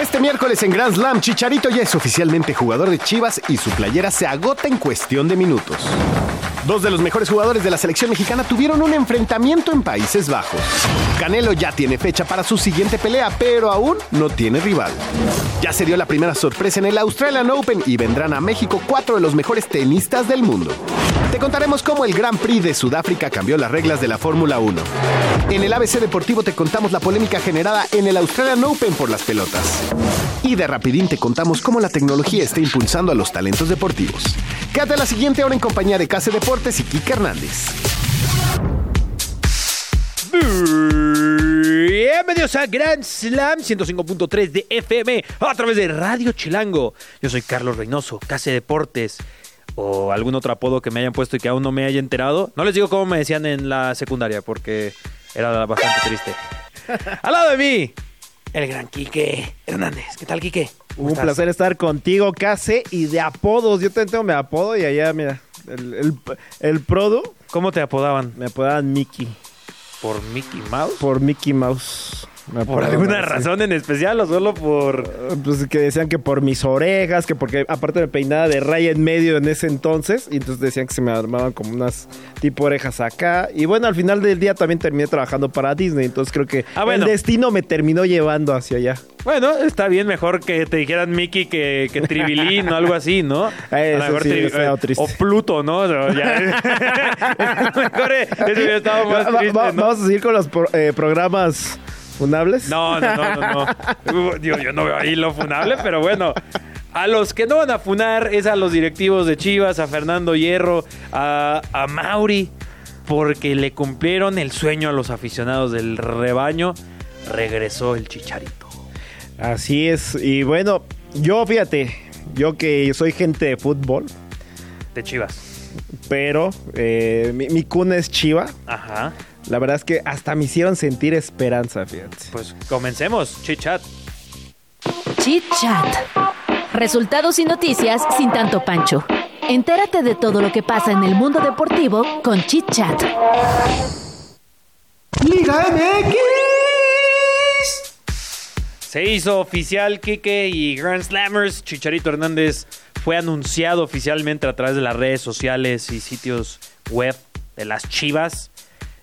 Este miércoles en Grand Slam, Chicharito ya es oficialmente jugador de Chivas y su playera se agota en cuestión de minutos. Dos de los mejores jugadores de la selección mexicana tuvieron un enfrentamiento en Países Bajos. Canelo ya tiene fecha para su siguiente pelea, pero aún no tiene rival. Ya se dio la primera sorpresa en el Australian Open y vendrán a México cuatro de los mejores tenistas del mundo. Te contaremos cómo el Grand Prix de Sudáfrica cambió las reglas de la Fórmula 1. En el ABC Deportivo te contamos la polémica generada en el Australian Open por las pelotas. Y de rapidín te contamos cómo la tecnología está impulsando a los talentos deportivos. Quédate la siguiente hora en compañía de Case Deportes y Kike Hernández. Bienvenidos a Grand Slam 105.3 de FM a través de Radio Chilango. Yo soy Carlos Reynoso, Case Deportes o algún otro apodo que me hayan puesto y que aún no me haya enterado. No les digo cómo me decían en la secundaria porque era bastante triste. Al lado de mí, el gran Quique Hernández. ¿Qué tal, Quique? Un placer estar contigo, Case, y de apodos. Yo también tengo mi apodo y allá, mira, el, el, el Prodo ¿Cómo te apodaban? me apodaban Mickey. ¿Por Mickey Mouse? Por Mickey Mouse. ¿Por alguna así. razón en especial o solo por...? Pues que decían que por mis orejas, que porque aparte me peinaba de raya en medio en ese entonces, y entonces decían que se me armaban como unas tipo orejas acá. Y bueno, al final del día también terminé trabajando para Disney, entonces creo que Ah, bueno. el destino me terminó llevando hacia allá. Bueno, está bien, mejor que te dijeran Mickey que, que Tribilín o algo así, ¿no? Eh, eso mejor sí, Tri- eh. O Pluto, ¿no? O ya- mejor eh, eso hubiera estado más triste, ¿no? Vamos a seguir con los pro- eh, programas funables. No, no, no, no. no. Yo no veo ahí lo funable, pero bueno. A los que no van a funar es a los directivos de Chivas, a Fernando Hierro, a, a Mauri, porque le cumplieron el sueño a los aficionados del rebaño. Regresó el chicharito. Así es. Y bueno, yo fíjate, yo que soy gente de fútbol, De Chivas. pero eh, mi, mi cuna es Chiva. Ajá. La verdad es que hasta me hicieron sentir esperanza, fíjate. Pues comencemos, chichat. Chit Chat. Resultados y noticias sin tanto pancho. Entérate de todo lo que pasa en el mundo deportivo con Chit Chat. Liga MX. Se hizo oficial, Kike y Grand Slammers. Chicharito Hernández fue anunciado oficialmente a través de las redes sociales y sitios web de las Chivas.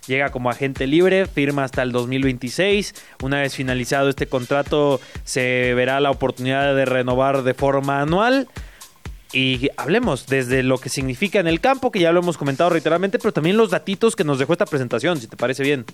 Llega como agente libre, firma hasta el 2026. Una vez finalizado este contrato, se verá la oportunidad de renovar de forma anual. Y hablemos desde lo que significa en el campo, que ya lo hemos comentado reiteradamente, pero también los datitos que nos dejó esta presentación, si te parece bien.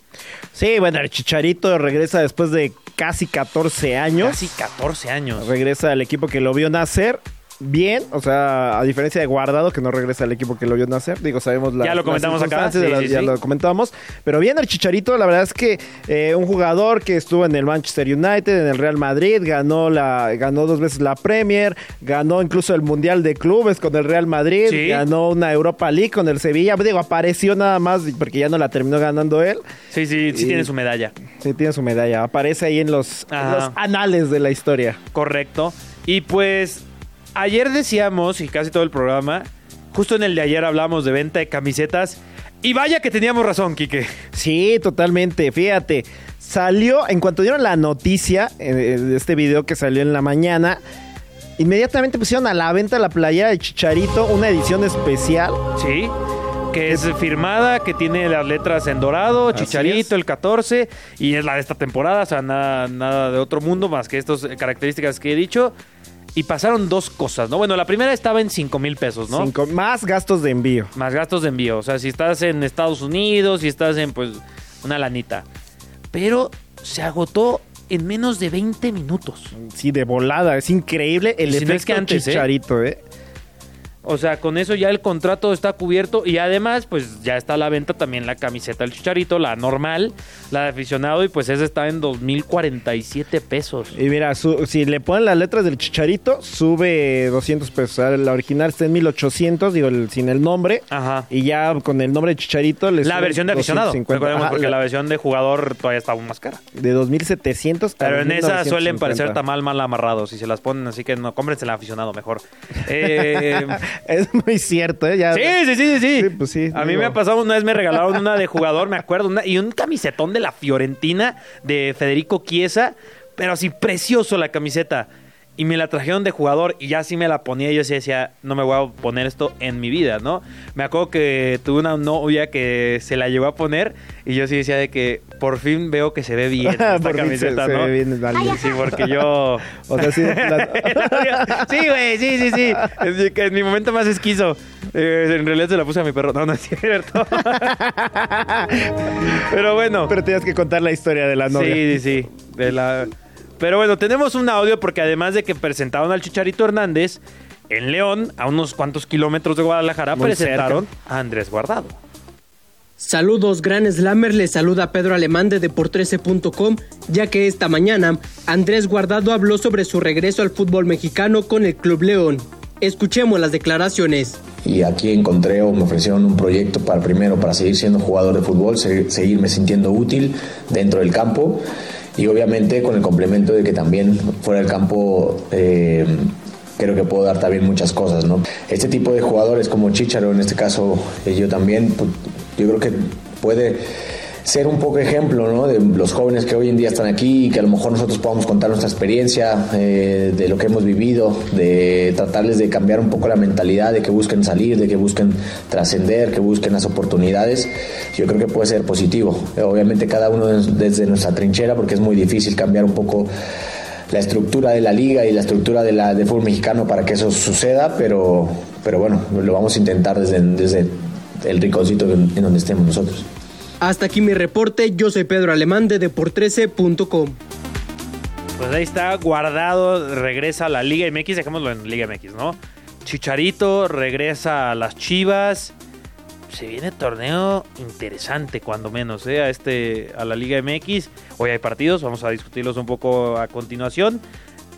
Sí, bueno, el Chicharito regresa después de casi 14 años. Casi 14 años. Regresa al equipo que lo vio nacer. Bien, o sea, a diferencia de Guardado, que no regresa al equipo que lo vio nacer. Digo, sabemos la, Ya lo comentamos las acá, de sí, sí, ya sí. lo comentamos. Pero bien, el Chicharito, la verdad es que eh, un jugador que estuvo en el Manchester United, en el Real Madrid, ganó la ganó dos veces la Premier, ganó incluso el Mundial de Clubes con el Real Madrid, ganó una Europa League con el Sevilla. Digo, apareció nada más porque ya no la terminó ganando él. Sí, sí, sí Y- tiene su medalla. Sí, tiene su medalla. Aparece ahí en los, en Ajá. los anales de la historia. Correcto. Y pues ayer decíamos, y casi todo el programa, justo en el de ayer hablamos de venta de camisetas. Y vaya que teníamos razón, Quique. Sí, totalmente. Fíjate, salió, en cuanto dieron la noticia eh, de este video que salió en la mañana, inmediatamente pusieron a la venta la playera de Chicharito, una edición especial. Sí. Que es firmada, que tiene las letras en dorado, Así Chicharito, es. el 14, y es la de esta temporada, o sea, nada, nada de otro mundo más que estas características que he dicho. Y pasaron dos cosas, ¿no? Bueno, la primera estaba en 5 mil pesos, ¿no? Cinco- más gastos de envío. Más gastos de envío. O sea, si estás en Estados Unidos, si estás en, pues, una lanita. Pero se agotó en menos de 20 minutos. Sí, de volada. Es increíble el no efecto es que antes, ¿eh? Chicharito, ¿eh? O sea, con eso ya el contrato está cubierto y además, pues ya está a la venta también la camiseta del Chicharito, la normal, la de aficionado, y pues esa está en 2.047 pesos. Y mira, su- si le ponen las letras del chicharito, sube 200 pesos. La original está en 1800, digo, el- sin el nombre. Ajá. Y ya con el nombre de chicharito le La versión de aficionado, 250. recordemos, Ajá, porque la la- versión de jugador todavía está aún más cara. de 2700 a Pero en esa 2950. suelen parecer tamal mal amarrados y se las ponen, así que no, cómprense el aficionado mejor. Eh, Es muy cierto, ¿eh? Ya, Sí, sí, sí, sí, sí. Pues sí, A mí me ha pasado una vez, me regalaron una de jugador, me acuerdo, una- y un camisetón de la Fiorentina de Federico Chiesa, pero así precioso la camiseta. Y me la trajeron de jugador y ya así me la ponía y yo sí decía, no me voy a poner esto en mi vida, ¿no? Me acuerdo que tuve una novia que se la llegó a poner y yo sí decía de que por fin veo que se ve bien esta Por fin se- camiseta, se ¿no? ve bien alguien. Sí, porque yo... O sea, sí, la- sí, güey, sí, sí, sí. Es que en mi momento más esquizo. Eh, en realidad se la puse a mi perro. No, no es cierto. Pero bueno. Pero tenías que contar la historia de la novia. Sí, sí, sí. De la... Pero bueno, tenemos un audio porque además de que presentaron al Chicharito Hernández, en León, a unos cuantos kilómetros de Guadalajara, Muy presentaron a Andrés Guardado. Saludos Gran Slammer, les saluda Pedro Alemán de Depor13.com, ya que esta mañana Andrés Guardado habló sobre su regreso al fútbol mexicano con el Club León. Escuchemos las declaraciones. y aquí encontré o me ofrecieron un proyecto para primero para seguir siendo jugador de fútbol, se- seguirme sintiendo útil dentro del campo y obviamente con el complemento de que también fuera del campo eh, creo que puedo dar también muchas cosas, ¿no? Este tipo de jugadores como Chicharo, en este caso eh, yo también, pues, yo creo que puede ser un poco ejemplo ¿no? de los jóvenes que hoy en día están aquí y que a lo mejor nosotros podamos contar nuestra experiencia eh, de lo que hemos vivido, de tratarles de cambiar un poco la mentalidad, de que busquen salir, de que busquen trascender, que busquen las oportunidades. Yo creo que puede ser positivo. Obviamente cada uno des- desde nuestra trinchera porque es muy difícil cambiar un poco la estructura de la liga y la estructura de la de fútbol mexicano para que eso suceda, pero, pero bueno, lo vamos a intentar desde, el rinconcito en donde estemos nosotros. Hasta aquí mi reporte, yo soy Pedro Alemán de Depor13.com. Pues ahí está, guardado, regresa a la Liga MX, dejémoslo en Liga MX, ¿no? Chicharito regresa a las Chivas. Se viene torneo interesante, cuando menos, ¿eh? A, este, a la Liga MX. Hoy hay partidos, vamos a discutirlos un poco a continuación.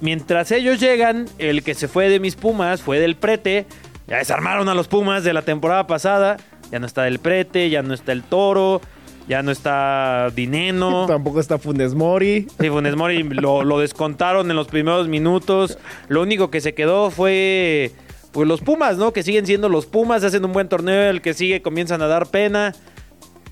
Mientras ellos llegan, el que se fue de mis Pumas fue del Prete. Ya desarmaron a los Pumas de la temporada pasada. Ya no está el Prete, ya no está el Toro, ya no está Dineno. Tampoco está Funes Mori. Sí, Funes Mori lo, lo descontaron en los primeros minutos. Lo único que se quedó fue pues los Pumas, ¿no? Que siguen siendo los Pumas, hacen un buen torneo, el que sigue comienzan a dar pena.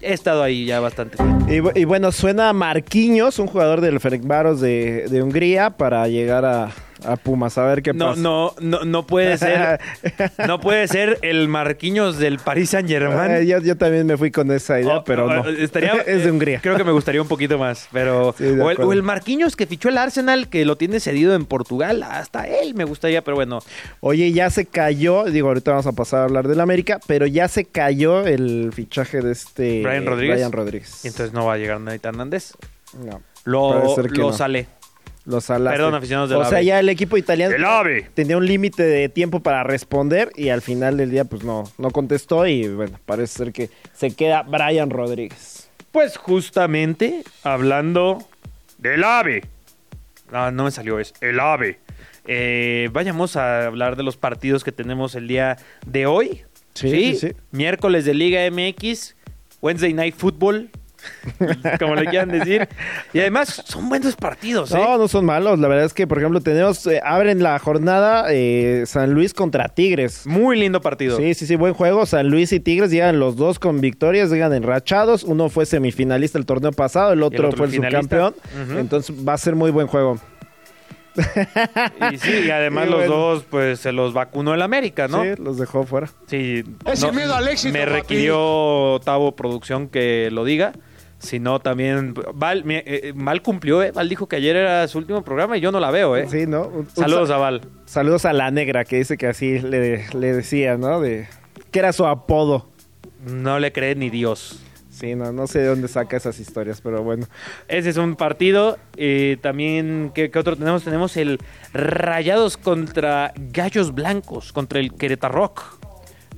He estado ahí ya bastante tiempo. Y, y bueno, suena Marquinhos, un jugador del Ferencváros de, de Hungría, para llegar a, a Pumas. A ver qué No, pasa. no, no, no puede ser. No puede ser el Marquinhos del Paris Saint Eh, Germain. yo, yo también me fui con esa idea, pero no. Estaría, es de Hungría. Creo que me gustaría un poquito más. Pero. Sí, o, el, o el Marquinhos que fichó el Arsenal, que lo tiene cedido en Portugal. Hasta él me gustaría, pero bueno. Oye, ya se cayó, digo, ahorita vamos a pasar a hablar del América, pero ya se cayó el fichaje de este Brian Rodríguez. Brian Rodríguez. Y entonces no va a llegar Nathan Hernández. No, Lo, lo no. sale. Los alaste. Perdón, aficionados del O sea, AVE. ya el equipo italiano El AVE. tenía un límite de tiempo para responder y al final del día pues no, no contestó y bueno, parece ser que se queda Brian Rodríguez. Pues justamente hablando del ave. No, no me salió, es el ave. Eh, vayamos a hablar de los partidos que tenemos el día de hoy. Sí, sí, sí. Miércoles de Liga MX, Wednesday Night Football, como le quieran decir. Y además son buenos partidos, ¿eh? No, no son malos. La verdad es que, por ejemplo, tenemos, eh, abren la jornada eh, San Luis contra Tigres. Muy lindo partido. Sí, sí, sí, buen juego. San Luis y Tigres llegan los dos con victorias, llegan enrachados. Uno fue semifinalista el torneo pasado, el otro, otro fue el finalista. subcampeón. Entonces va a ser muy buen juego. Y sí, y además Y los dos, pues se los vacunó el América, ¿no? Sí, los dejó fuera. Sí, Es no- miedo al éxito, Me requirió Tavo Producción que lo diga. Si no, también. Val, mi- eh, Val cumplió, ¿eh? Val dijo que ayer era su último programa y yo no la veo, ¿eh? Sí, ¿no? Un- Saludos sa- a Val. Saludos a la negra, que dice que así le, le decía, ¿no? De que era su apodo. No le cree ni Dios. Sí, no, no sé de dónde saca esas historias, pero bueno. Ese es un partido. Eh, también, ¿qué, qué otro tenemos? Tenemos el Rayados contra Gallos Blancos, contra el Querétaro Rock.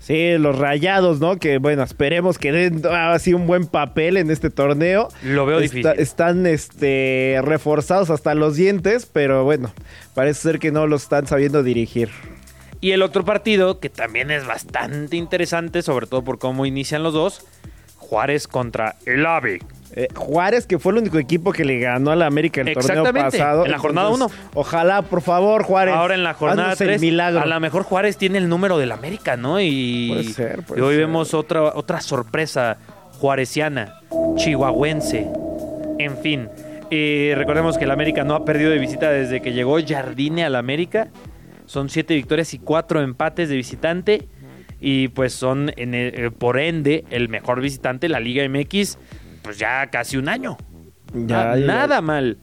Sí, los rayados, ¿no? Que bueno, esperemos que den así un buen papel en este torneo. Lo veo Está- difícil. Están este, reforzados hasta los dientes, pero bueno, parece ser que no lo están sabiendo dirigir. Y el otro partido, que también es bastante interesante, sobre todo por cómo inician los dos, Juárez contra el AVE. Eh, Juárez, que fue el único equipo que le ganó a la América el torneo pasado. en la jornada Entonces, Ojalá, por favor, Juárez. Ahora en la jornada haznos el 3, milagro. a lo mejor Juárez tiene el número del América, ¿no? Y, Puede ser, puede y hoy ser. vemos otra, otra sorpresa juaresiana, chihuahuense. En fin, eh, recordemos que el América no ha perdido de visita desde que llegó Jardine al América. Son siete victorias y cuatro empates de visitante. Y pues son, en el- eh, por ende, el mejor visitante de la Liga MX, pues ya casi un año. Ya, ya, nada mal.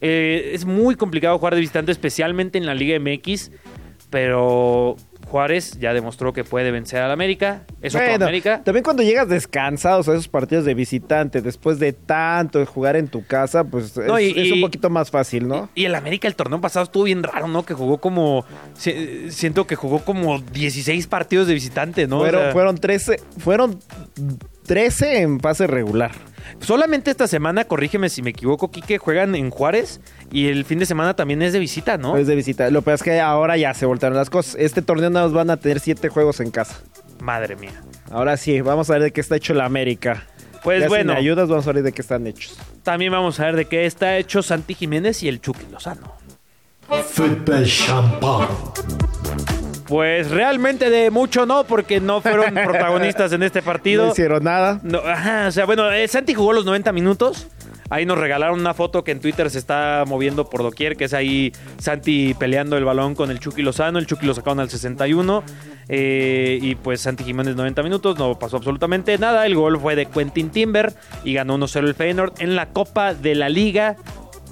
Eh, es muy complicado jugar de visitante, especialmente en la Liga MX. Pero Juárez ya demostró que puede vencer al América. Es otro Bueno, América. También cuando llegas descansados a esos partidos de visitante, después de tanto de jugar en tu casa, pues No, es, y- es un y- poquito más fácil, ¿no? Y el América el torneo pasado estuvo bien raro, ¿no? Que jugó como... si- Siento que jugó como 16 partidos de visitante, ¿no? O fueron, sea, fueron 13, fueron 13 en fase regular. Solamente esta semana, corrígeme si me equivoco, Quique, juegan en Juárez y el fin de semana también es de visita, ¿no? Es de visita. Lo que pasa es que ahora ya se voltearon las cosas. Este torneo nada más van a tener 7 juegos en casa. Madre mía. Ahora sí, vamos a ver de qué está hecho la América. Pues Ya bueno. Si me ayudas, vamos a ver de qué están hechos. También vamos a ver de qué está hecho Santi Jiménez y el Chucky Lozano. Champagne. Pues realmente de mucho no, porque no fueron protagonistas en este partido. No hicieron nada. No, ajá, o sea, bueno, eh, Santi jugó los 90 minutos. Ahí nos regalaron una foto que en Twitter se está moviendo por doquier, que es ahí Santi peleando el balón con el Chucky Lozano. El Chucky lo sacaron al 61. eh, y pues Santi Jiménez 90 minutos, no pasó absolutamente nada. El gol fue de Quentin Timber y ganó 1-0 el Feyenoord en la Copa de la Liga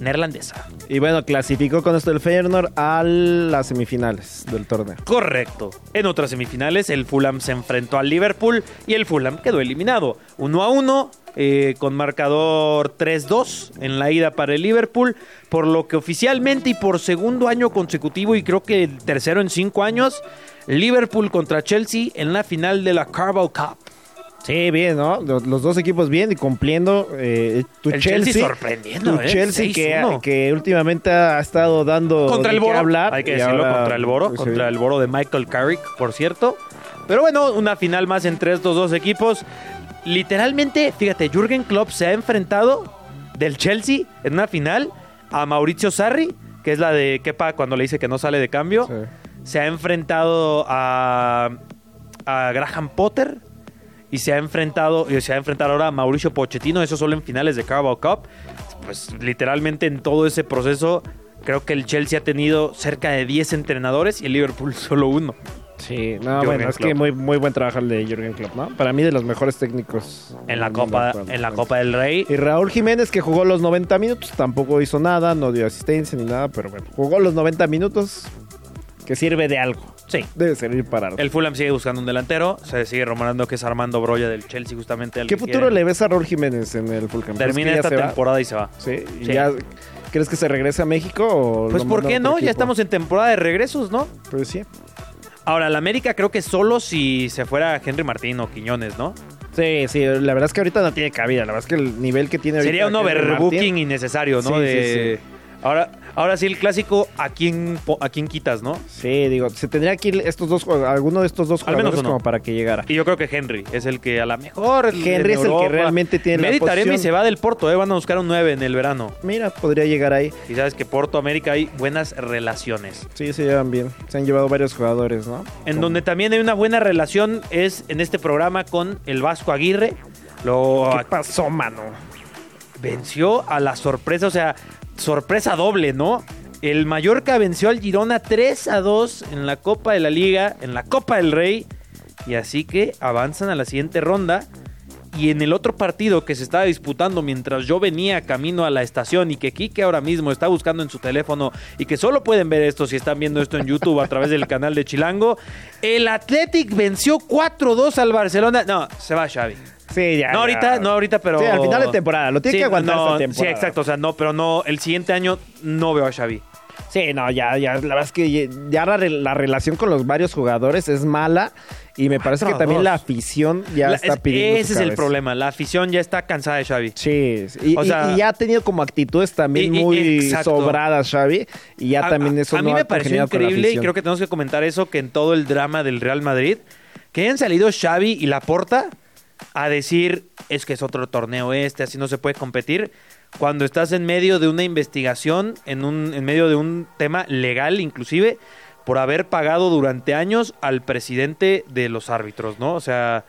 Neerlandesa. Y bueno, clasificó con esto el Feyenoord a las semifinales del torneo. Correcto. En otras semifinales, el Fulham se enfrentó al Liverpool y el Fulham quedó eliminado. 1 a 1, eh, con marcador 3-2 en la ida para el Liverpool, por lo que oficialmente y por segundo año consecutivo, y creo que el tercero en cinco años, Liverpool contra Chelsea en la final de la Carabao Cup. Sí, bien, ¿no? Los, los dos equipos bien y cumpliendo. eh, tu El Chelsea, Chelsea sorprendiendo, tu ¿eh? Chelsea que, 6-1. que últimamente ha estado dando Contra el Boro, hablar. hay que decirlo, ahora- contra el Boro, sí. contra el Boro de Michael Carrick, por cierto. Pero bueno, una final más entre estos dos equipos. Literalmente, fíjate, Jürgen Klopp se ha enfrentado del Chelsea en una final a Mauricio Sarri, que es la de Kepa cuando le dice que no sale de cambio. Sí. Se ha enfrentado a, a Graham Potter y se ha enfrentado y se ha enfrentado ahora a Mauricio Pochettino, eso solo en finales de Carabao Cup. Pues literalmente en todo ese proceso creo que el Chelsea ha tenido cerca de 10 entrenadores y el Liverpool solo uno. Sí, no, Jürgen bueno, es que muy, muy buen trabajo el de Jürgen Klopp, ¿no? Para mí de los mejores técnicos. En la Copa en la Copa del Rey. Y Raúl Jiménez que jugó los 90 minutos, tampoco hizo nada, no dio asistencia ni nada, pero bueno, jugó los 90 minutos que sirve de algo. Sí. Debe servir para algo. El Fulham sigue buscando un delantero, se sigue rumorando que es Armando Broya del Chelsea justamente ¿Qué futuro le ves a Raúl Jiménez en el Fulham? ¿Crees Termina esta va? temporada y se va. Sí, ¿y Sí. ya crees que se regrese a México o Pues ¿por qué no? Ya estamos en temporada de regresos, ¿no? Pues sí. Ahora, la América creo que solo si se fuera Henry Martín o Quiñones, ¿no? Sí, sí, la verdad es que ahorita no tiene cabida, la verdad es que el nivel que tiene ahorita Sería un overbooking innecesario, ¿no? Sí, sí, de... Ahora, ahora sí el clásico, ¿a quién, ¿a quién quitas, no? Sí, digo, se tendría que ir estos dos alguno de estos dos Al menos jugadores como para que llegara. Y yo creo que Henry es el que a lo mejor... Henry en es el que realmente tiene la Medi Taremi posición. se va del Porto, ¿eh? Van a buscar un 9 en el verano. Mira, podría llegar ahí. Y sabes que Porto-América hay buenas relaciones. Sí, se llevan bien. Se han llevado varios jugadores, ¿no? En Como- donde también hay una buena relación es en este programa con el Vasco Aguirre. Lo ¿Qué pasó, mano? venció a la sorpresa, o sea, sorpresa doble, ¿no? El Mallorca venció al Girona 3 a 2 en la Copa de la Liga, en la Copa del Rey. Y así que avanzan a la siguiente ronda. Y en el otro partido que se estaba disputando mientras yo venía camino a la estación y que Kike ahora mismo está buscando en su teléfono y que solo pueden ver esto si están viendo esto en YouTube a través del canal de Chilango, el Athletic venció 4-2 al Barcelona. No, se va Xavi. Sí, ya. No ahorita, no ahorita, pero... Sí, al final de temporada, lo tiene que aguantar no, esta temporada. Sí, exacto, o sea, no, pero no, el siguiente año no veo a Xavi. Sí, no, ya, ya, la verdad es que ya la, re- la relación con los varios jugadores es mala y me parece que también la afición ya La- está es- pidiendo ese su es el problema, la afición ya está cansada de Xavi. Sí, y, O sea- y ya ha tenido como actitudes también Y- muy sobradas, Xavi, y ya A- también a- eso A no mí me pareció increíble y creo que tenemos que comentar eso que en todo el drama del Real Madrid, que hayan salido Xavi y Laporta a decir es que es otro torneo este, así no se puede competir, cuando estás en medio de una investigación, en, un, en medio de un tema legal inclusive, por haber pagado durante años al presidente de los árbitros, ¿no? O sea,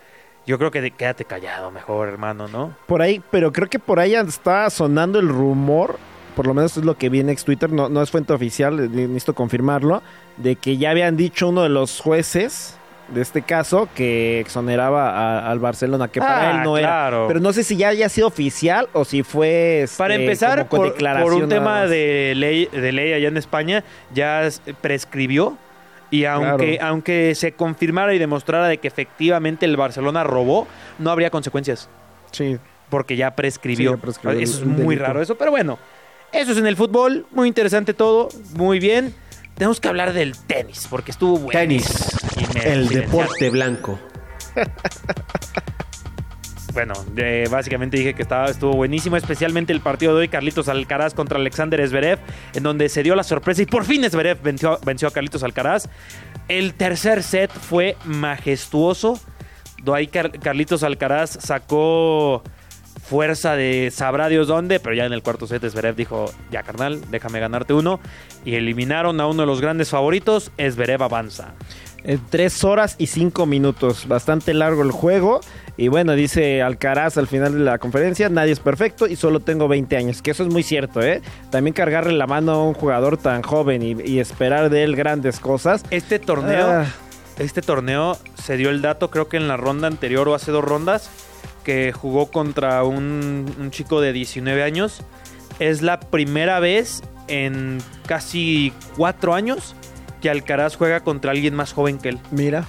yo creo que de- quédate callado mejor, hermano, ¿no? Por ahí, pero creo que por ahí está sonando el rumor, por lo menos es lo que vi en ex Twitter, no, no es fuente oficial, eh, necesito confirmarlo, de que ya habían dicho uno de los jueces de este caso que exoneraba a- al Barcelona, que para Ah, él no claro. era. Pero no sé si ya haya sido oficial o si fue... este, Para empezar, por, por un tema de ley, de ley allá en España, ya prescribió. Y aunque, Claro. aunque se confirmara y demostrara de que efectivamente el Barcelona robó, no habría consecuencias. Sí. Porque ya prescribió. Sí, ya prescribió eso es muy delito. raro eso. Pero bueno, eso es en el fútbol. Muy interesante todo. Muy bien. Tenemos que hablar del tenis, porque estuvo bueno. Tenis, el deporte blanco. Bueno, eh, básicamente dije que estaba, estuvo buenísimo, especialmente el partido de hoy, Carlitos Alcaraz contra Alexander Zverev, en donde se dio la sorpresa y por fin Zverev venció, venció a Carlitos Alcaraz. El tercer set fue majestuoso. Ahí Car- Carlitos Alcaraz sacó fuerza de sabrá Dios dónde, pero ya en el cuarto set Zverev dijo, ya carnal, déjame ganarte uno. Y eliminaron a uno de los grandes favoritos, Zverev avanza. En tres horas y cinco minutos. Bastante largo el juego. Y bueno, dice Alcaraz al final de la conferencia, nadie es perfecto y solo tengo 20 años. Que eso es muy cierto, ¿eh? También cargarle la mano a un jugador tan joven y, y esperar de él grandes cosas. Este torneo, Ah. este torneo se dio el dato, creo que en la ronda anterior o hace dos rondas, que jugó contra un, un chico de 19 años. Es la primera vez en casi cuatro años que Alcaraz juega contra alguien más joven que él. Mira.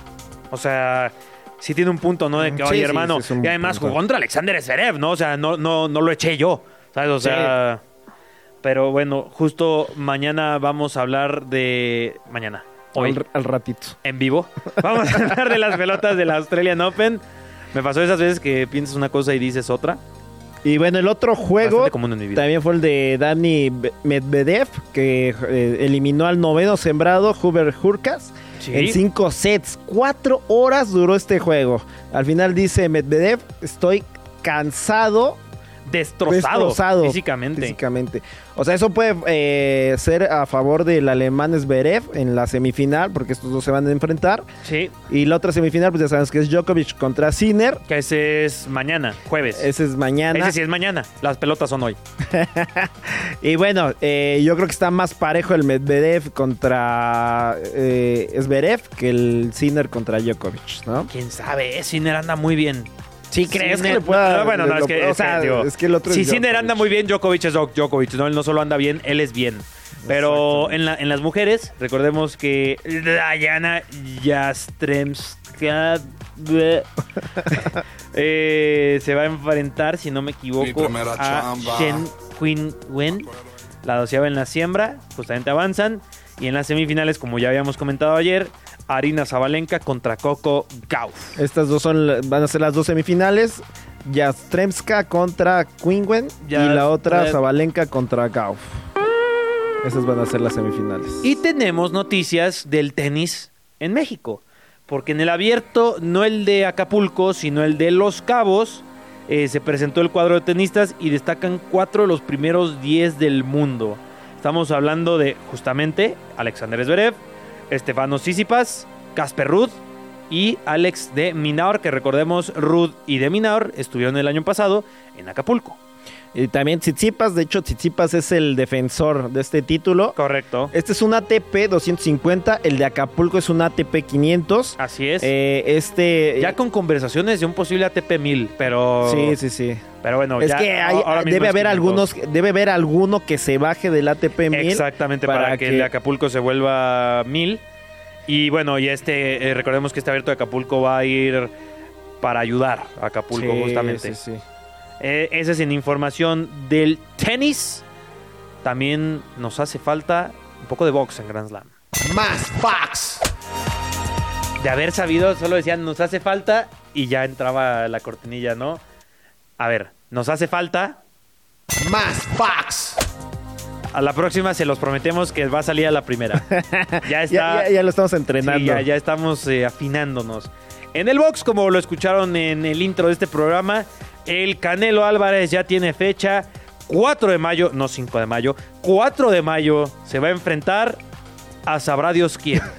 O sea, sí tiene un punto, ¿no? De que, Sí, oye, sí, hermano, sí y además punto. jugó contra Alexander Zverev, ¿no? O sea, no, no, no lo eché yo, ¿sabes? O sea, pero bueno, justo mañana vamos a hablar de... Mañana, hoy, Al, al ratito. en vivo. Vamos a hablar de las pelotas de la Australian Open. Me pasó esas veces que piensas una cosa y dices otra. Y bueno, el otro juego también fue el de Dani Medvedev, que eh, eliminó al noveno sembrado Hubert Hurkacz. Sí. En cinco sets, cuatro horas duró este juego. Al final dice Medvedev, estoy cansado Destrozado, destrozado físicamente. físicamente. O sea, eso puede eh, ser a favor del alemán Zverev en la semifinal, porque estos dos se van a enfrentar. Sí, Y la otra semifinal, pues ya sabes que es Djokovic contra Sinner. que ese es mañana, jueves. Ese es mañana. Ese sí es mañana. Las pelotas son hoy. Y bueno, eh, yo creo que está más parejo el Medvedev contra eh, Zverev que el Sinner contra Djokovic, ¿no? Quién sabe, Sinner anda muy bien. Sí, crees Sinner- que le pueda. No, bueno, no, es que, o es sea, digo, es que el otro Si Sinner anda muy bien, Djokovic es Djok- Djokovic. No, él no solo anda bien, él es bien. Pero en, la- en las mujeres, recordemos que Diana Jastremska eh, se va a enfrentar, si no me equivoco, a chamba. Shen Quinn Wen. La doceava en la siembra, justamente avanzan. Y en las semifinales, como ya habíamos comentado ayer, Arina Zabalenka contra Coco Gauff. Estas dos son, van a ser las dos semifinales. Jastremska contra Quingwen y la otra eh. Zabalenka contra Gauff. Esas van a ser las semifinales. Y tenemos noticias del tenis en México. Porque en el abierto, no el de Acapulco, sino el de Los Cabos, eh, se presentó el cuadro de tenistas y destacan cuatro de los primeros 10 del mundo. Estamos hablando de justamente Alexander Zverev, Estefano Tsitsipas, Casper Ruud y Alex de Minaur, que recordemos Ruud y de Minaur estuvieron el año pasado en Acapulco. Y también Tsitsipas, de hecho Tsitsipas es el defensor de este título. Correcto. Este es un ATP 250, el de Acapulco es un ATP 500. Así es. Eh, este ya con conversaciones de un posible ATP 1000, pero... Sí, sí, sí. Pero bueno, es ya, que hay- debe es haber 500. algunos, debe haber alguno que se baje del ATP 1000. Exactamente, para, que, el de Acapulco se vuelva 1000. Y bueno, y este, eh, recordemos que este abierto de Acapulco va a ir para ayudar a Acapulco Sí, justamente. sí, sí. Eh, esa es en información del tenis. También nos hace falta un poco de box en Grand Slam. Más box. De haber sabido, solo decían nos hace falta y ya entraba la cortinilla, ¿no? A ver, nos hace falta. Más box. A la próxima se los prometemos que va a salir a la primera. Ya está. Ya, ya- ya lo estamos entrenando. Sí, ya, ya estamos eh, afinándonos. En el box, como lo escucharon en el intro de este programa, el Canelo Álvarez ya tiene fecha. 4 de mayo, no 5 de mayo, 4 de mayo se va a enfrentar a sabrá Dios quién.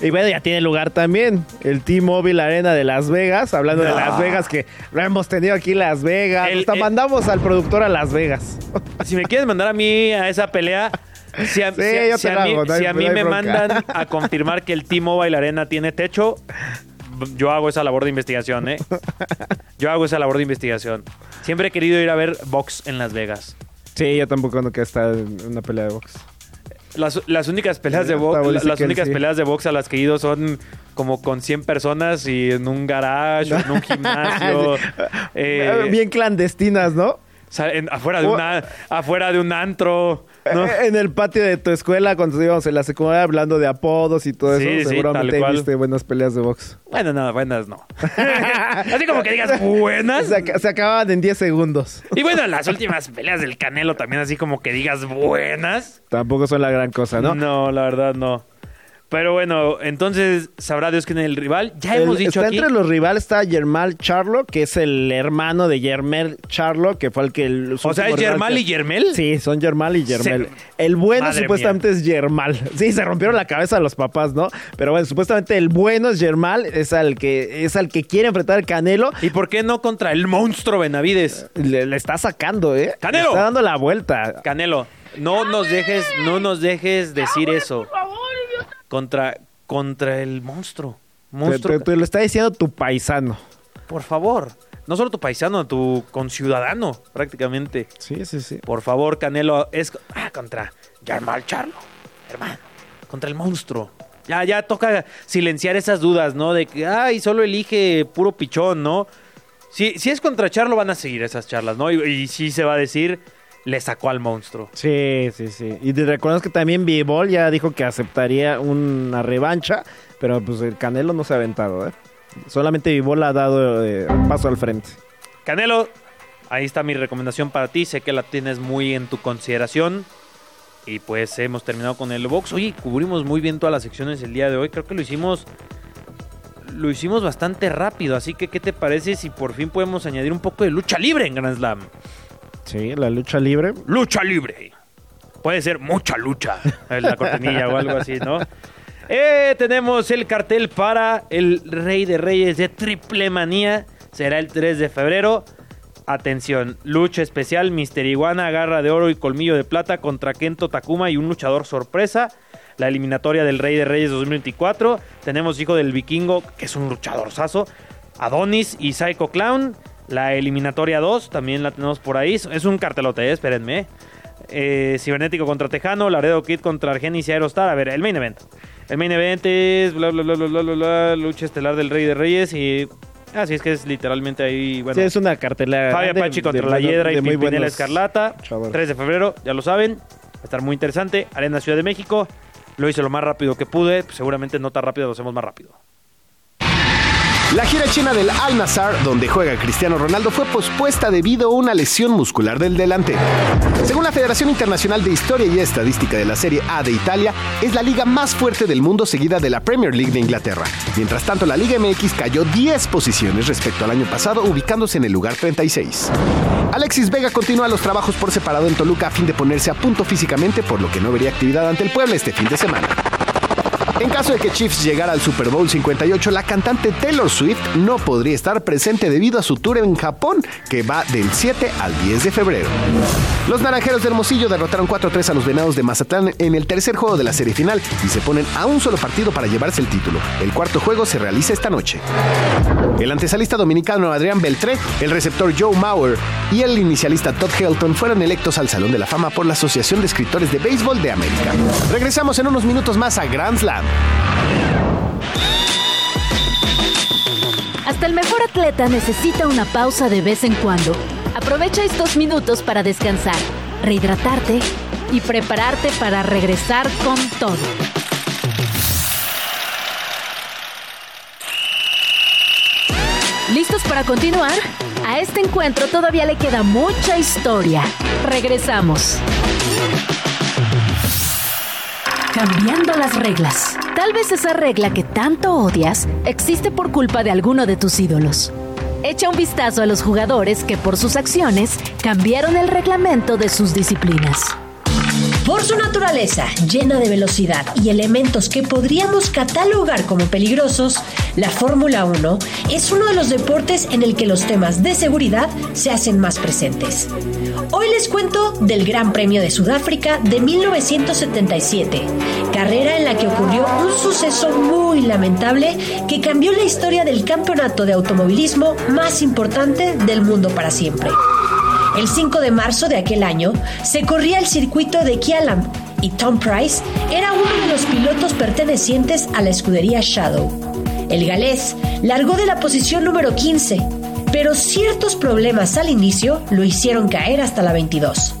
Y bueno, ya tiene lugar también el T-Mobile Arena de Las Vegas. Hablando de. Las Vegas, que lo hemos tenido aquí en Las Vegas. El- Hasta el- mandamos al productor a Las Vegas. Si me quieres mandar a mí a esa pelea, si a, Sí, si si mí, hago, no hay- si a mí no hay me mandan a confirmar que el T-Mobile Arena tiene techo, yo hago esa labor de investigación, ¿eh? Yo hago esa labor de investigación. Siempre he querido ir a ver box en Las Vegas. Sí, yo tampoco no quiero estar en una pelea de box. Las, las únicas peleas de box, las únicas sí. peleas de box a las que he ido son como con 100 personas y en un garage, o en un gimnasio, eh, Bien clandestinas, ¿no? Sa- en- afuera de una, afuera de un antro, ¿no? Eh, En el patio de tu escuela, cuando íbamos en la secundaria hablando de apodos y todo Sí, sí, eso, seguramente tal cual. viste buenas peleas de box. Bueno, no, buenas no. Así como que digas buenas. Se, ac- se acababan en 10 segundos. Y bueno, las últimas peleas del Canelo también así como que digas buenas. Tampoco son la gran cosa, ¿no? No, la verdad no. Pero bueno, entonces sabrá Dios quién es el rival. Ya El- hemos dicho está aquí. entre los rivales está Yermal Charlo, que es el hermano de Yermel Charlo, que fue el que... el- O sea, ¿es que- y Yermel? Sí, son Yermal y Yermel. Se- El bueno Madre supuestamente es Yermal. Sí, se rompieron la cabeza los papás, ¿no? Pero bueno, supuestamente el bueno es Yermal, es al que es al que quiere enfrentar al Canelo. ¿Y por qué no contra el monstruo Benavides? Le, le está sacando, ¿eh? ¡Canelo! Le está dando la vuelta. Canelo, no nos dejes, no nos dejes decir eso. Contra, contra el monstruo. Te, Monstruo. te- te lo está diciendo tu paisano. Por favor. No solo tu paisano, tu conciudadano, prácticamente. Sí, sí, sí. Por favor, Canelo, es ah, contra Yarmal Charlo, hermano, contra el monstruo. Ya, ya toca silenciar esas dudas, ¿no? De que, ay, solo elige puro pichón, ¿no? Si, si es contra Charlo, van a seguir esas charlas, ¿no? Y, y sí se va a decir, le sacó al monstruo. Sí, sí, sí. Y te recuerdas que también Bivol ya dijo que aceptaría una revancha, pero pues el Canelo no se ha aventado, ¿eh? Solamente Bivol ha dado eh, paso al frente. Canelo, ahí está mi recomendación para ti. Sé que la tienes muy en tu consideración. Y pues hemos terminado con el box. Oye, cubrimos muy bien todas las secciones el día de hoy. Creo que lo hicimos. Lo hicimos bastante rápido. Así que, ¿qué te parece si por fin podemos añadir un poco de lucha libre en Grand Slam? Sí, la lucha libre. Lucha libre. Puede ser mucha lucha. en La cortinilla o algo así, ¿no? Eh, tenemos el cartel para el Rey de Reyes de Triple Manía. Será el 3 de febrero. Atención, lucha especial, Mister Iguana, garra de oro y colmillo de plata contra Kento Takuma y un luchador sorpresa. La eliminatoria del Rey de Reyes 2024. Tenemos Hijo del Vikingo, que es un luchador saso. Adonis y Psycho Clown. La eliminatoria 2, también la tenemos por ahí. Es un cartelote, eh, espérenme. Eh, Cibernético contra Tejano, Laredo Kid contra Argenis y Aerostar. A ver, el main event. El main event es bla bla bla bla bla bla, bla, lucha estelar del Rey de Reyes y así es que es literalmente ahí, bueno. sí, es una cartelera. Fabio Apache contra de- la Hiedra y Pimpinela Escarlata. luchadores. 3 de febrero, ya lo saben. Va a estar muy interesante. Arena Ciudad de México. Lo hice lo más rápido que pude. Pues seguramente no tan rápido, lo hacemos más rápido. La gira china del Al Nassr, donde juega Cristiano Ronaldo, fue pospuesta debido a una lesión muscular del delantero. Según la Federación Internacional de Historia y Estadística de la Serie A de Italia, es la liga más fuerte del mundo seguida de la Premier League de Inglaterra. Mientras tanto, la Liga MX cayó 10 posiciones respecto al año pasado, ubicándose en el lugar 36. Alexis Vega continúa los trabajos por separado en Toluca a fin de ponerse a punto físicamente, por lo que no vería actividad ante el Puebla este fin de semana. En caso de que Chiefs llegara al Super Bowl 58, la cantante Taylor Swift no podría estar presente debido a su tour en Japón, que va del 7 al 10 de febrero. Los Naranjeros de Hermosillo derrotaron 4-3 a los Venados de Mazatlán en el tercer juego de la serie final y se ponen a un solo partido para llevarse el título. El cuarto juego se realiza esta noche. El antesalista dominicano Adrián Beltré, el receptor Joe Mauer y el inicialista Todd Helton fueron electos al Salón de la Fama por la Asociación de Escritores de Béisbol de América. Regresamos en unos minutos más a Grand Slam. Hasta el mejor atleta necesita una pausa de vez en cuando. Aprovecha estos minutos para descansar, rehidratarte y prepararte para regresar con todo. ¿Listos para continuar? A este encuentro todavía le queda mucha historia. Regresamos. Cambiando las reglas. Tal vez esa regla que tanto odias existe por culpa de alguno de tus ídolos. Echa un vistazo a los jugadores que por sus acciones cambiaron el reglamento de sus disciplinas. Por su naturaleza, llena de velocidad y elementos que podríamos catalogar como peligrosos, la Fórmula 1 es uno de los deportes en el que los temas de seguridad se hacen más presentes. Hoy les cuento del Gran Premio de Sudáfrica de 1977, carrera en la que ocurrió un suceso muy lamentable que cambió la historia del campeonato de automovilismo más importante del mundo para siempre. El 5 de marzo de aquel año se corría el circuito de Kialam y Tom Price era uno de los pilotos pertenecientes a la escudería Shadow. El galés largó de la posición número 15, pero ciertos problemas al inicio lo hicieron caer hasta la 22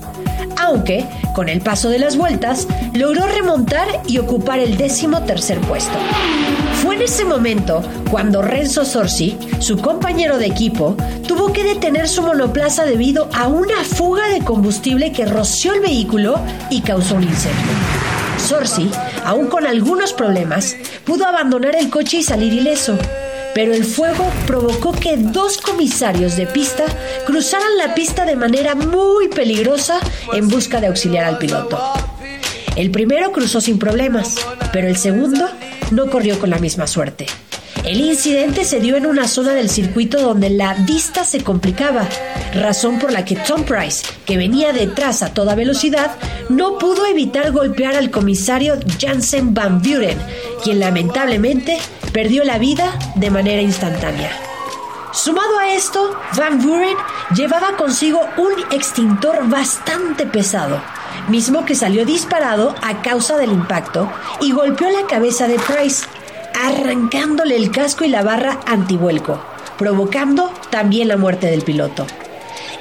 aunque, con el paso de las vueltas, logró remontar y ocupar el décimo tercer puesto. Fue en ese momento cuando Renzo Sorsi, su compañero de equipo, tuvo que detener su monoplaza debido a una fuga de combustible que roció el vehículo y causó un incendio. Sorsi, aún con algunos problemas, pudo abandonar el coche y salir ileso, pero el fuego provocó que dos comisarios de pista cruzaran la pista de manera muy peligrosa en busca de auxiliar al piloto. El primero cruzó sin problemas, pero el segundo no corrió con la misma suerte. El incidente se dio en una zona del circuito donde la vista se complicaba, razón por la que Tom Price, que venía detrás a toda velocidad, no pudo evitar golpear al comisario Jansen Van Buren, quien lamentablemente perdió la vida de manera instantánea. Sumado a esto, Van Buren llevaba consigo un extintor bastante pesado, mismo que salió disparado a causa del impacto y golpeó la cabeza de Price, arrancándole el casco y la barra antivuelco, provocando también la muerte del piloto.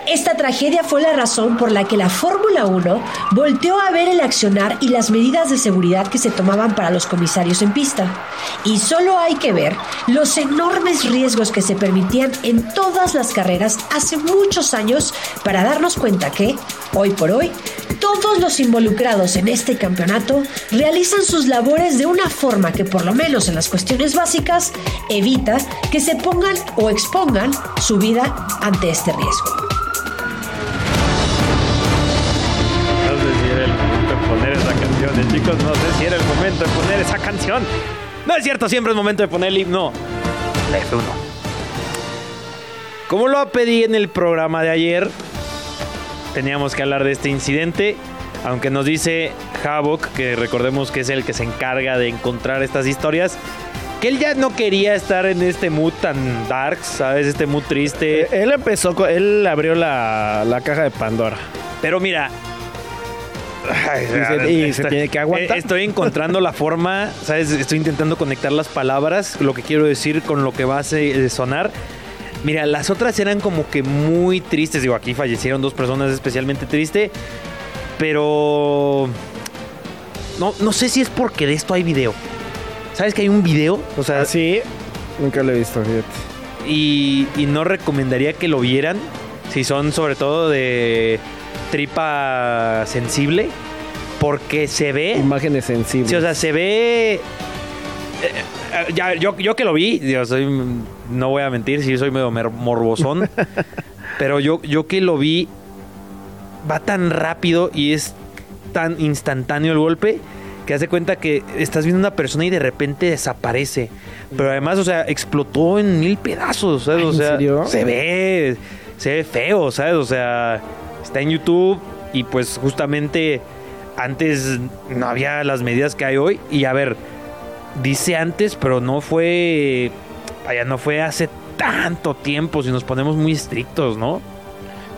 Esta tragedia fue la razón por la que la Fórmula 1 volteó a ver el accionar y las medidas de seguridad que se tomaban para los comisarios en pista. Y solo hay que ver los enormes riesgos que se permitían en todas las carreras hace muchos años para darnos cuenta que, hoy por hoy, todos los involucrados en este campeonato realizan sus labores de una forma que por lo menos en las cuestiones básicas evita que se pongan o expongan su vida ante este riesgo. chicos, no sé si era el momento de poner esa canción. No es cierto, siempre es momento de poner el himno de F1. Como lo pedí en el programa de ayer, teníamos que hablar de este incidente. Aunque nos dice Havok, que recordemos que es el que se encarga de encontrar estas historias, que él ya no quería estar en este mood tan dark, ¿sabes? Este mood triste. Eh, Él empezó, con- él abrió la, la caja de Pandora. Pero mira. ay, Y se- y se tiene que aguantar. eh, Estoy encontrando la forma, ¿sabes? Estoy intentando conectar las palabras, lo que quiero decir con lo que va a se- sonar. Mira, las otras eran como que muy tristes. Digo, aquí fallecieron dos personas especialmente triste. Pero. No, no sé si es porque de esto hay video. ¿Sabes que hay un video? O sea, Así, nunca lo he visto, fíjate. y, y no recomendaría que lo vieran si son sobre todo de tripa sensible porque se ve Imágenes sensibles. sí, o sea se ve eh, eh, ya, yo, yo que lo vi yo soy no voy a mentir sí soy medio morbosón pero yo yo que lo vi va tan rápido y es tan instantáneo el golpe que hace cuenta que estás viendo una persona y de repente desaparece. Pero además, o sea, explotó en mil pedazos, ¿sabes? Ay, o ¿en sea, serio? se ve, se ve feo, ¿sabes? O sea, está en YouTube y pues justamente antes no había las medidas que hay hoy. Y a ver, dice antes, pero no fue, vaya, no fue hace tanto tiempo si nos ponemos muy estrictos, ¿no?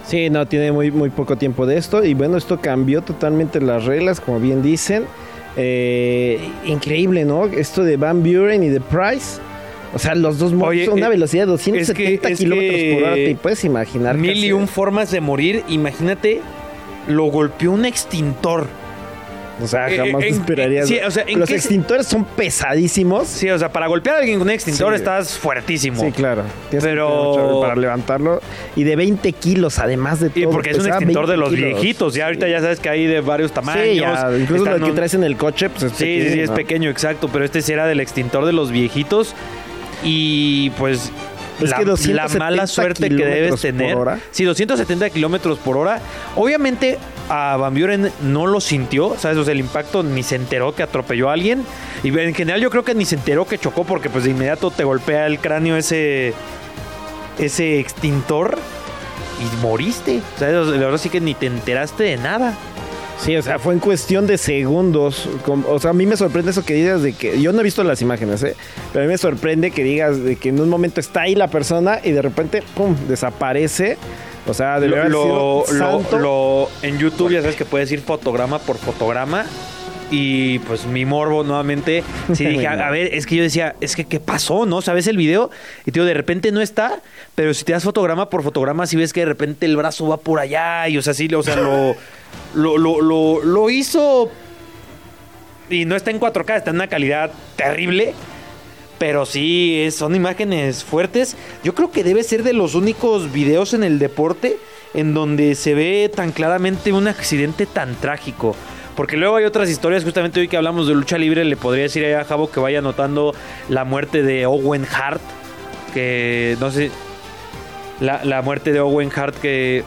Sí, no, tiene muy, muy poco tiempo de esto. Y bueno, esto cambió totalmente las reglas, como bien dicen. Eh, increíble, ¿no? Esto de Van Buren y de Price. O sea, los dos motos a una eh, velocidad de es que- 270 es kilómetros por hora. ¿Te puedes imaginar? Mil y un formas de morir. Imagínate, lo golpeó un extintor. O sea, Eh, jamás en- esperarías. sí, o sea, ¿en los se- extintores son pesadísimos. Sí, o sea, para golpear a alguien con un extintor Sí. estás fuertísimo. Sí, claro. Tienes Pero- para levantarlo. Y de 20 kilos, además de todo. Y porque es un extintor de 20 los kilos. viejitos. Ya ahorita ya sabes que hay de varios tamaños. Sí, ya, incluso Están lo que traes en el coche, pues es Sí, sí, es ¿no? pequeño, exacto. Pero este sí era del extintor de los viejitos. Y pues. Es la, que la 270 mala suerte que debes tener. por hora. Sí, 270 kilómetros por hora. Obviamente a Van Buren no lo sintió, ¿sabes? O sea, el impacto ni se enteró que atropelló a alguien. Y en general yo creo que ni se enteró que chocó porque pues de inmediato te golpea el cráneo ese, ese extintor y moriste. O sea, la verdad sí que ni te enteraste de nada. Sí, o sea, fue en cuestión de segundos. O sea, a mí me sorprende eso que digas de que. Yo no he visto las imágenes, ¿eh? Pero a mí me sorprende que digas de que en un momento está ahí la persona y de repente, ¡pum! desaparece. O sea, de Lo, haber sido santo. lo- en YouTube ya sabes que puedes ir fotograma por fotograma. Y pues mi morbo nuevamente, sí dije, a, a ver, es que yo decía, es que ¿qué pasó? ¿No? ¿Sabes el video? Y digo, de repente no está, pero si te das fotograma por fotograma, si ves que de repente el brazo va por allá y o sea, sí, o sea, lo, lo, lo, lo, lo hizo y no está en 4K, está en una calidad terrible. Pero sí, son imágenes fuertes. Yo creo que debe ser de los únicos videos en el deporte en donde se ve tan claramente un accidente tan trágico. Porque luego hay otras historias, justamente hoy que hablamos de lucha libre, le podría decir a Javo que vaya anotando la muerte de Owen Hart, que no sé, la muerte de Owen Hart que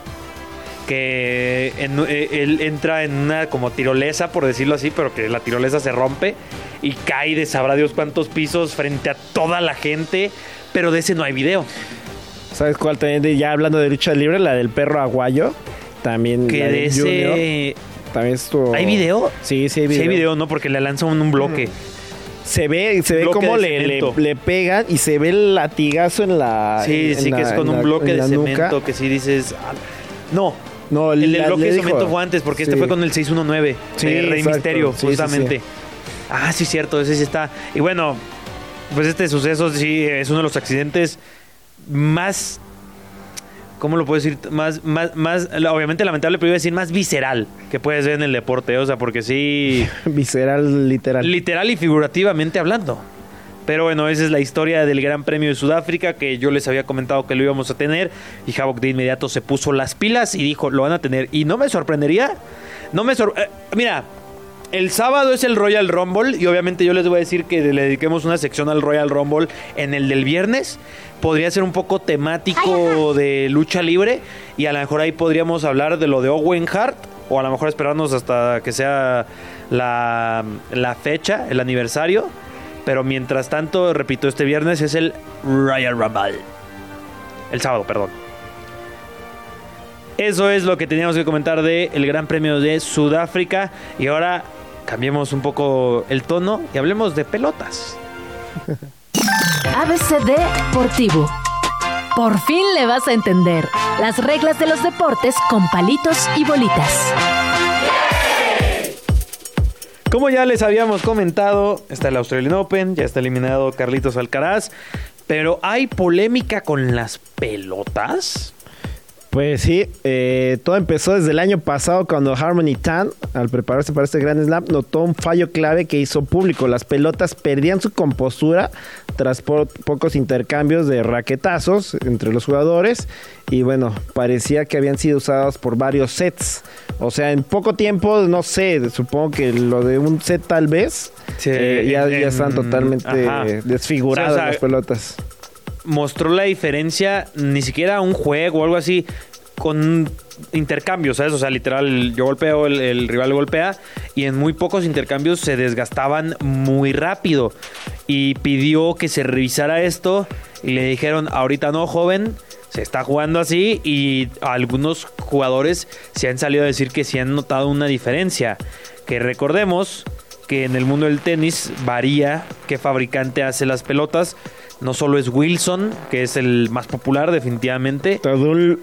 que en- eh, él entra en una como tirolesa, por decirlo así, pero que la tirolesa se rompe y cae de sabrá Dios cuántos pisos frente a toda la gente, pero de ese no hay video. ¿Sabes cuál también? Ya hablando de lucha libre, la del perro aguayo. También. Que la de del Junior, ese... También estuvo. ¿Hay video? Sí, sí hay Sí video. hay video, ¿no? Porque le lanzan un bloque. Se ve, se ve cómo le, le, pegan y se ve el latigazo en la. Sí, en sí, la- que es con un la- bloque de nuca. cemento que sí dices... ah, No, No, el del la- bloque de cemento fue antes, porque este fue con el 619 Sí, de Rey exacto. Misterio, sí, justamente. Ah, sí, cierto, ese sí está. Y bueno, pues este suceso sí es uno de los accidentes más. ¿Cómo lo puedo decir? Más, más, más, obviamente lamentable, pero iba a decir más visceral que puedes ver en el deporte, o sea, porque sí. Visceral, literal. Literal y figurativamente hablando. Pero bueno, esa es la historia del Gran Premio de Sudáfrica que yo les había comentado que lo íbamos a tener y Havok de inmediato se puso las pilas y dijo, lo van a tener. Y no me sorprendería, no me sor- eh, mira, el sábado es el Royal Rumble y obviamente yo les voy a decir que le dediquemos una sección al Royal Rumble en el del viernes. Podría ser un poco temático de lucha libre y a lo mejor ahí podríamos hablar de lo de Owen Hart o a lo mejor esperarnos hasta que sea la, la fecha, el aniversario. Pero mientras tanto, repito, este viernes es el Royal Rumble. El sábado, perdón. Eso es lo que teníamos que comentar del el Gran Premio de Sudáfrica. Y ahora cambiemos un poco el tono y hablemos de pelotas. ABCD Deportivo. Por fin le vas a entender las reglas de los deportes con palitos y bolitas. Como ya les habíamos comentado, está el Australian Open, ya está eliminado Carlitos Alcaraz. Pero hay polémica con las pelotas. Pues sí, eh, todo empezó desde el año pasado cuando Harmony Tan, al prepararse para este Grand Slam, notó un fallo clave que hizo público. Las pelotas perdían su compostura tras po- pocos intercambios de raquetazos entre los jugadores y bueno, parecía que habían sido usadas por varios sets. O sea, en poco tiempo, no sé, supongo que lo de un set tal vez, Sí, eh, ya, en- ya están en- totalmente ajá. desfiguradas O sea, o sea, las pelotas. Mostró la diferencia, ni siquiera un juego o algo así, con intercambios, ¿sabes? O sea, literal, yo golpeo, el, el rival golpea, y en muy pocos intercambios se desgastaban muy rápido. Y pidió que se revisara esto, y le dijeron, ahorita no, joven, se está jugando así, y algunos jugadores se han salido a decir que sí han notado una diferencia. Que recordemos que en el mundo del tenis varía qué fabricante hace las pelotas. No solo es Wilson, que es el más popular definitivamente. Tadul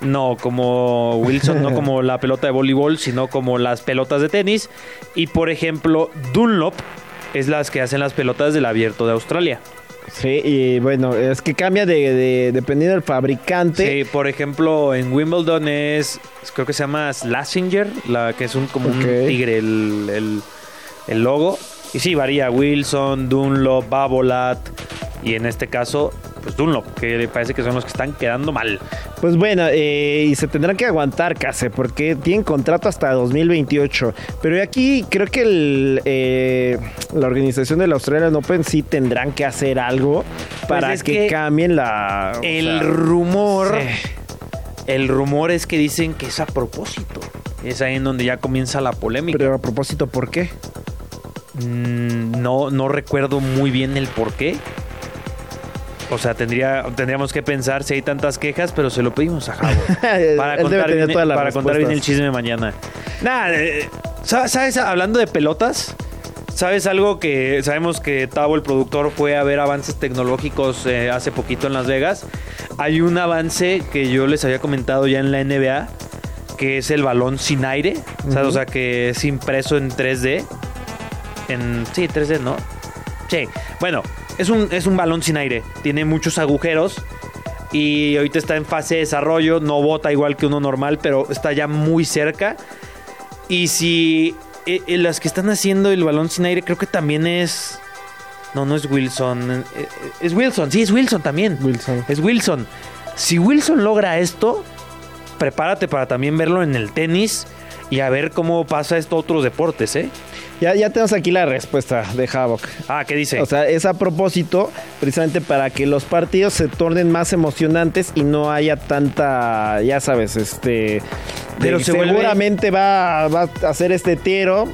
No como Wilson, no como la pelota de voleibol, sino como las pelotas de tenis. Y por ejemplo, Dunlop es las que hacen las pelotas del abierto de Australia. Sí, y bueno, es que cambia de, de- dependiendo del fabricante. Sí, por ejemplo, en Wimbledon es, creo que se llama Slasinger, la que es un como un tigre el, el- el logo. Y sí, varía Wilson, Dunlop, Babolat y en este caso, pues Dunlop, que parece que son los que están quedando mal. Pues bueno, eh, y se tendrán que aguantar, Case, porque tienen contrato hasta 2028. Pero aquí creo que el, eh, la organización del Australian Open sí tendrán que hacer algo para Pues es que, que cambien la... El sea, rumor, sí. el rumor es que dicen que es a propósito. Es ahí en donde ya comienza la polémica. Pero a propósito, ¿por qué? Mm, no, no recuerdo muy bien el por qué. O sea, tendría, tendríamos que pensar si hay tantas quejas, pero se lo pedimos a Javo. Para contar, bien, para contar bien el chisme mañana. Nada, eh, ¿sabes? Hablando de pelotas, ¿sabes algo que sabemos que Tavo, el productor, fue a ver avances tecnológicos eh, hace poquito en Las Vegas? Hay un avance que yo les había comentado ya en la NBA, que es el balón sin aire. O sea, que es impreso en 3D. En, sí, 3D, ¿no? Sí. Bueno, es un, es un balón sin aire. Tiene muchos agujeros. Y ahorita está en fase de desarrollo. No bota igual que uno normal, pero está ya muy cerca. Y si eh, eh, las que están haciendo el balón sin aire, creo que también es. No, no es Wilson. eh, Es Wilson, sí, es Wilson también. Wilson. Es Wilson. Si Wilson logra esto, prepárate para también verlo en el tenis y a ver cómo pasa esto a otros deportes, ¿eh? Ya, ya tenemos aquí la respuesta de Havoc. Ah, ¿qué dice? O sea, es a propósito, precisamente para que los partidos se tornen más emocionantes y no haya tanta, ya sabes, este... Pero de- se vuelve- seguramente va, va a hacer este tiro.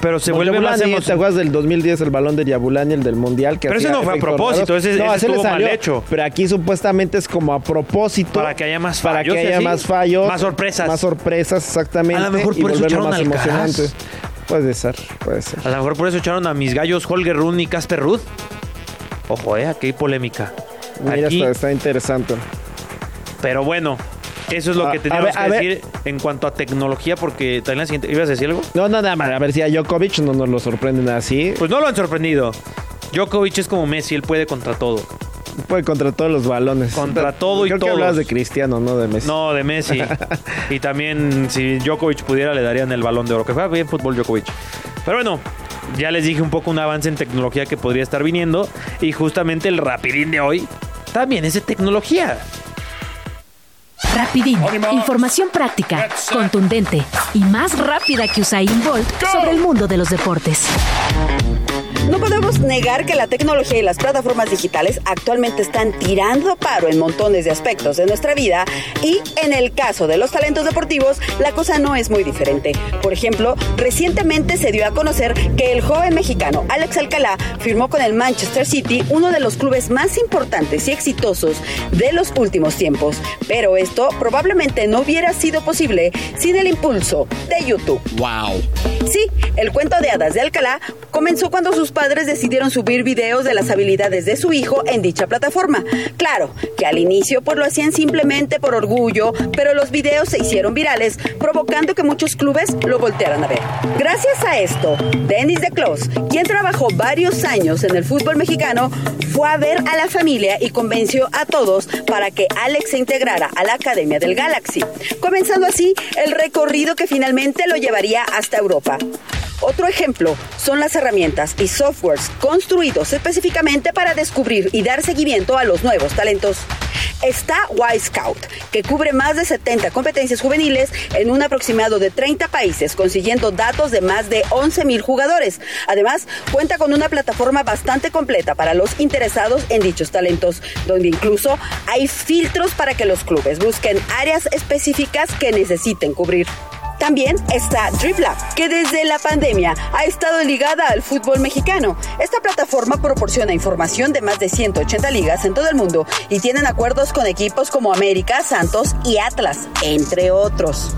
pero se vuelve más Yabulani, ¿Te emocionante. acuerdas del 2010 el balón de Yabulani, el del Mundial? Que Pero ese no fue a propósito, ese- ese ese estuvo mal salió, hecho. Pero aquí supuestamente es como a propósito. Para que haya más Para fallos, que ¿sí? haya más fallos. Más sorpresas. Más sorpresas, exactamente. A lo mejor y por eso volverlo echaron más al emocionante. Puede ser, puede ser. A lo mejor por eso echaron a mis gallos Holger Run y Casper Ruth. Ojo, eh, aquí hay polémica. Mira, Aquí, está, está interesante. pero bueno, eso es lo A- que teníamos ver, que ver. decir en cuanto a tecnología, porque también la siguiente. ¿Ibas a decir algo? No, no, nada más. A ver si a Djokovic no nos lo sorprenden así. Pues no lo han sorprendido. Djokovic es como Messi, él puede contra todo. Puede contra todos los balones. Contra todo y Creo que todos. de Cristiano, no de Messi. No, de Messi. y también, si Djokovic pudiera, le darían el balón de oro. Que juega bien fútbol Djokovic. Pero bueno, ya les dije un poco un avance en tecnología que podría estar viniendo. Y justamente el rapidín de hoy también es de tecnología. Rapidín, información práctica, contundente y más rápida que Usain Bolt sobre el mundo de los deportes. No podemos negar que la tecnología y las plataformas digitales actualmente están tirando paro en montones de aspectos de nuestra vida y en el caso de los talentos deportivos la cosa no es muy diferente. Por ejemplo, recientemente se dio a conocer que el joven mexicano Alex Alcalá firmó con el Manchester City, uno de los clubes más importantes y exitosos de los últimos tiempos. Pero esto probablemente no hubiera sido posible sin el impulso de YouTube. Sí, el cuento de hadas de Alcalá comenzó cuando sus padres decidieron subir videos de las habilidades de su hijo en dicha plataforma. Claro, que al inicio pues lo hacían simplemente por orgullo, pero los videos se hicieron virales, provocando que muchos clubes lo voltearan a ver. Gracias a esto, Dennis de Clos, quien trabajó varios años en el fútbol mexicano, fue a ver a la familia y convenció a todos para que Alex se integrara a la Academia del Galaxy, comenzando así el recorrido que finalmente lo llevaría hasta Europa. Otro ejemplo son las herramientas y softwares construidos específicamente para descubrir y dar seguimiento a los nuevos talentos. Está Y Scout, que cubre más de 70 competencias juveniles en un aproximado de 30 países, consiguiendo datos de más de 11 mil jugadores. Además, cuenta con una plataforma bastante completa para los interesados en dichos talentos, donde incluso hay filtros para que los clubes busquen áreas específicas que necesiten cubrir. También está DripLab, que desde la pandemia ha estado ligada al fútbol mexicano. Esta plataforma proporciona información de más de 180 ligas en todo el mundo y tienen acuerdos con equipos como América, Santos y Atlas, entre otros.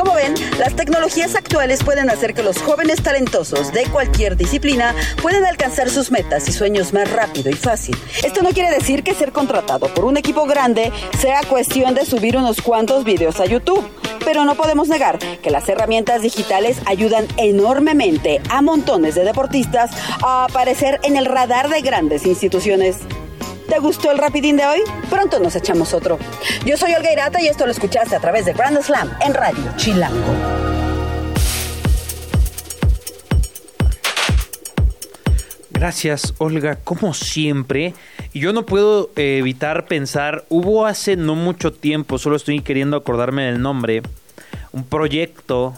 Como joven, las tecnologías actuales pueden hacer que los jóvenes talentosos de cualquier disciplina puedan alcanzar sus metas y sueños más rápido y fácil. Esto no quiere decir que ser contratado por un equipo grande sea cuestión de subir unos cuantos videos a YouTube, pero no podemos negar que las herramientas digitales ayudan enormemente a montones de deportistas a aparecer en el radar de grandes instituciones. ¿Te gustó el rapidín de hoy? Pronto nos echamos otro. Yo soy Olga Irata y esto lo escuchaste a través de Grand Slam en Radio Chilango. Gracias, Olga, como siempre. Yo no puedo eh, evitar pensar, hubo hace no mucho tiempo, solo estoy queriendo acordarme del nombre, un proyecto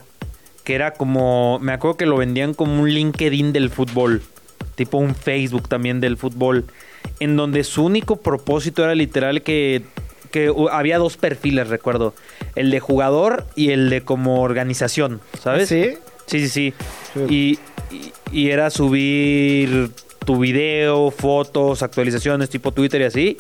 que era como, me acuerdo que lo vendían como un LinkedIn del fútbol, tipo un Facebook también del fútbol, en donde su único propósito era literal que, que había dos perfiles, recuerdo, el de jugador y el de como organización, ¿sabes? ¿Sí? Sí, sí, sí. Y, y- y era subir tu video, fotos, actualizaciones tipo Twitter y así.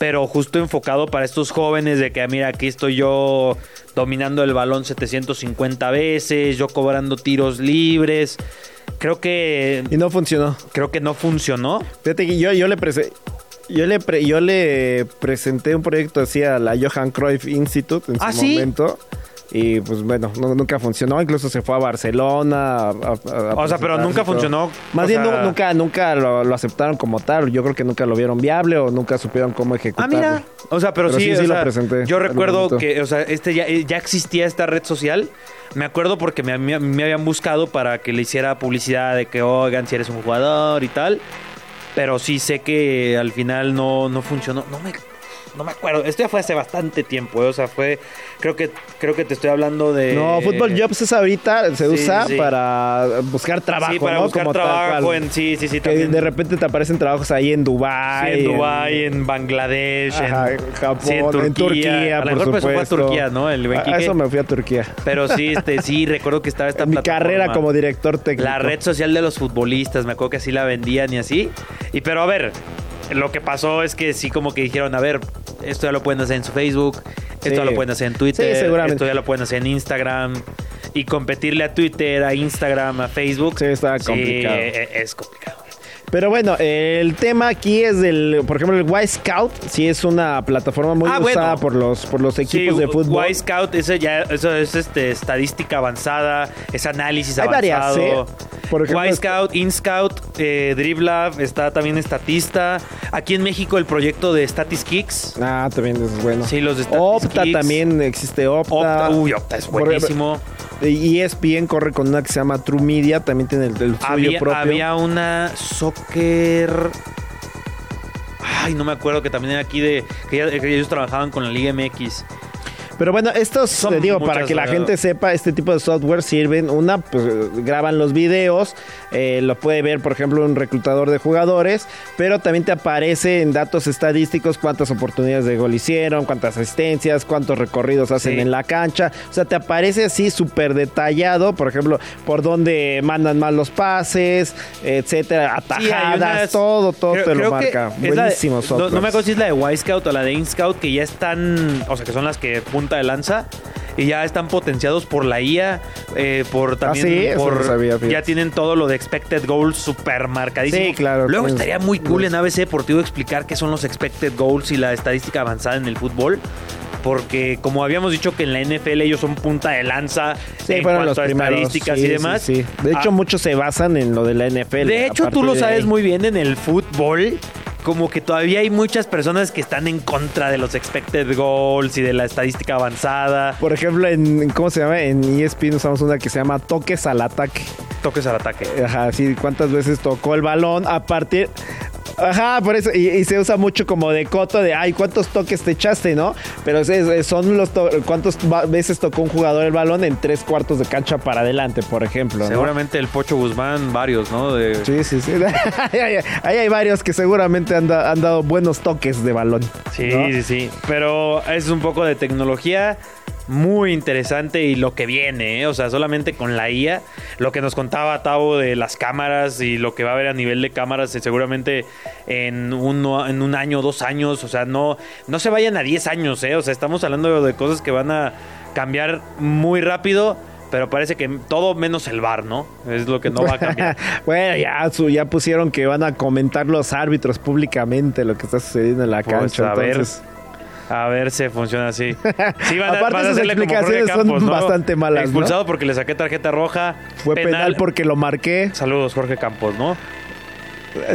Pero justo enfocado para estos jóvenes de que, "Ah, mira, aquí estoy yo dominando el balón 750 veces, yo cobrando tiros libres. Creo que Y no funcionó. creo que no funcionó. Fíjate que yo, yo le presenté. Yo le, pre- yo le presenté un proyecto así a la Johan Cruyff Institute en ¿Ah, su sí? momento. Y pues bueno, no- nunca funcionó. Incluso se fue a Barcelona. a- a- a O sea, pero nunca funcionó. Más bien sea- nunca, nunca lo, lo aceptaron como tal. Yo creo que nunca lo vieron viable o nunca supieron cómo Ah, ejecutarlo. mira. O sea, pero, Pero sí, sí, o sí lo sea, presenté Yo recuerdo que, o sea, este ya, ya existía esta red social. Me acuerdo porque me, me- me habían buscado para que le hiciera publicidad de que, oigan, si eres un jugador y tal. Pero sí sé que al final no, no funcionó. No me, no me acuerdo. Esto ya fue hace bastante tiempo. eh, O sea, fue. Creo que, creo que te estoy hablando de. No, Fútbol Jobs es ahorita, se Sí, usa sí. para buscar trabajo, Sí, para ¿no? buscar Como trabajo en. Sí, sí, sí. Que También. de repente te aparecen trabajos ahí en Sí, Dubai. en Dubái, en Bangladesh, Ajá, en en Japón, sí, en Turquía, A lo por mejor pues, fue a supuesto. Turquía, ¿no? El A- eso me fui a Turquía. Pero sí, este, sí, recuerdo que estaba esta En mi plataforma. carrera como director técnico. La red social de los futbolistas, me acuerdo que así la vendían y así. Y pero a ver, lo que pasó es que sí como que dijeron, a ver, esto ya lo pueden hacer en su Facebook, esto ya lo pueden hacer en Twitter, Sí, seguramente. esto ya lo pueden hacer en Instagram. Y competirle a Twitter, a Instagram, a Facebook. Sí, está complicado. e- es complicado. Pero bueno, el tema aquí es del, por ejemplo, el Y Scout, sí es una plataforma muy Ah, usada bueno. por los por los equipos Sí, de fútbol. Y Scout, eso ya, eso es este, estadística avanzada, es análisis Hay varias, avanzado. ¿eh? Por ejemplo, Y Scout, In Scout, eh, Driblab, está también Estatista. Aquí en México el proyecto de Statis Kicks. Ah, también es bueno. Sí, los de Statis Opta Kicks. también existe Opta. Opta, uy, Opta es Por- buenísimo. Y ESPN corre con una que se llama True Media, también tiene el, el suyo Había, propio. había una soccer. Ay, no me acuerdo que también era aquí de. Que, ya- que ellos trabajaban con la Liga MX. Pero bueno, estos, Son te digo, para que la gente sepa, este tipo de software sirven, una, pues graban los videos, eh, lo puede ver, por ejemplo, un reclutador de jugadores, pero también te aparece en datos estadísticos cuántas oportunidades de gol hicieron, cuántas asistencias, cuántos recorridos hacen Sí. en la cancha. O sea, te aparece así súper detallado, por ejemplo, por dónde mandan mal los pases, etcétera, atajadas, todo, todo creo- te lo marca. Buenísimo no, software. no me acuerdo si es la de Y Scout o la de In Scout que ya están, o sea, que son las que punta de lanza y ya están potenciados por la IA, eh, por también Ah, sí, eso por no sabía, fíjate. ya tienen todo lo de expected goals super marcadísimo. Sí, claro, Luego estaría muy cool en ABC Deportivo explicar qué son los expected goals y la estadística avanzada en el fútbol. Porque como habíamos dicho que en la NFL ellos son punta de lanza Sí, en fueron los cuanto a primeros. estadísticas Sí, y demás. sí. De hecho, Ah, muchos se basan en lo de la NFL. de hecho, tú lo sabes muy bien en el fútbol. Como que todavía hay muchas personas que están en contra de los expected goals y de la estadística avanzada. Por ejemplo, en ¿cómo se llama? En ESPN usamos una que se llama toques al ataque. Toques al ataque. Ajá, sí, cuántas veces tocó el balón a partir Ajá, por eso, y, y se usa mucho como de coto de, ay, ¿cuántos toques te echaste, no? Pero es- son los, ¿cuántas veces tocó un jugador el balón en tres cuartos de cancha para adelante, por ejemplo, ¿no? Seguramente el Pocho Guzmán, varios, ¿no? De- Sí, sí, sí. ahí, hay- ahí hay varios que seguramente han, da- han dado buenos toques de balón. Sí, ¿no? sí, sí. Pero es un poco de tecnología muy interesante y lo que viene, ¿eh? o sea, solamente con la IA, lo que nos contaba Tavo de las cámaras y lo que va a haber a nivel de cámaras, eh, seguramente en, uno, en un año, dos años, o sea, no, no se vayan a 10 años, ¿eh? o sea, estamos hablando de cosas que van a cambiar muy rápido. Pero parece que todo menos el bar, ¿no? Es lo que no va a cambiar. bueno, ya, su- ya pusieron que van a comentar los árbitros públicamente lo que está sucediendo en la Pues, cancha. a ver. entonces- A ver si funciona así. Sí, van a, Aparte, van a sus hacerle como Jorge explicaciones son bastante malas, ¿no? Expulsado porque le saqué tarjeta roja. Fue penal. porque lo marqué. Saludos, Jorge Campos, ¿no?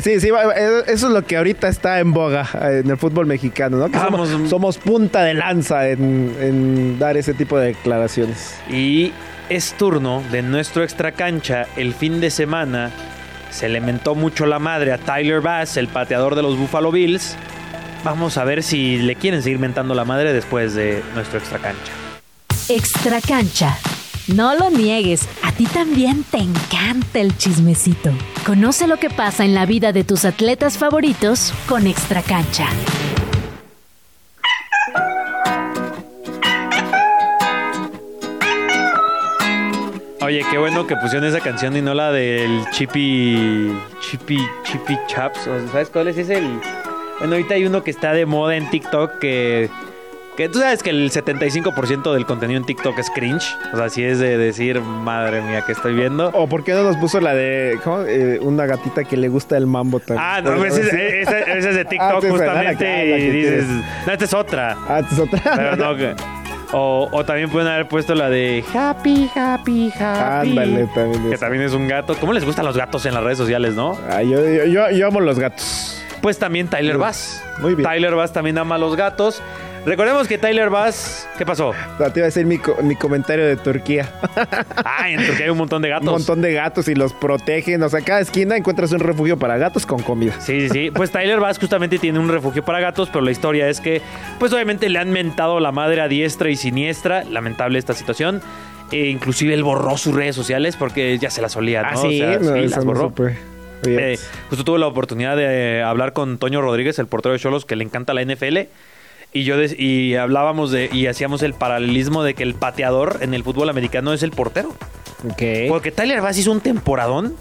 Sí, sí, va- eh, eso es lo que ahorita está en boga eh, en el fútbol mexicano, ¿no? Que Vamos. somos, somos punta de lanza en, en dar ese tipo de declaraciones. Y es turno de nuestro extra cancha el fin de semana. Se le mentó mucho la madre a Tyler Bass, el pateador de los Buffalo Bills. Vamos a ver si le quieren seguir mentando la madre después de nuestro extra cancha. Extra cancha. No lo niegues, a ti también te encanta el chismecito. Conoce lo que pasa en la vida de tus atletas favoritos con Extra cancha. Oye, qué bueno que pusieron esa canción y no la del Chippy. Chippy. Chippy Chaps. ¿Sabes cuál es? Es el. Bueno, ahorita hay uno que está de moda en TikTok que. Que tú sabes que el 75% del contenido en TikTok es cringe. O sea, si es de decir, madre mía, que estoy viendo. ¿O por qué no nos puso la de ¿cómo? Eh, una gatita que le gusta el mambo también? Ah, no, esa es, de Ah, TikTok justamente. que- que y dices, no, esta es otra. Ah, esta es otra. Pero no. que- O, o también pueden haber puesto la de Happy, Happy, Happy. Ándale, también Que es. también es un gato. ¿Cómo les gustan los gatos en las redes sociales, no? Ah, yo, yo, yo- yo amo los gatos. Pues también Tyler Bass. Muy bien. Tyler Bass también ama a los gatos. Recordemos que Tyler Bass. ¿Qué pasó? Ah, Te iba a decir mi, co- mi comentario de Turquía. Ah, en Turquía hay un montón de gatos. Un montón de gatos y los protegen. O sea, cada esquina encuentras un refugio para gatos con comida. Sí, sí, sí. Pues Tyler Bass justamente tiene un refugio para gatos, pero la historia es que, pues obviamente le han mentado la madre a diestra y siniestra. Lamentable esta situación. E inclusive él borró sus redes sociales porque ya se las olía, ¿no? Ah, sí, O sea, no, sí, las no borró. supe. Eh, justo tuve la oportunidad de eh, hablar con Toño Rodríguez, el portero de Cholos, que le encanta la NFL. Y yo y hablábamos de y hacíamos el paralelismo de que el pateador en el fútbol americano es el portero. Ok. Porque Tyler Bass hizo un temporadón,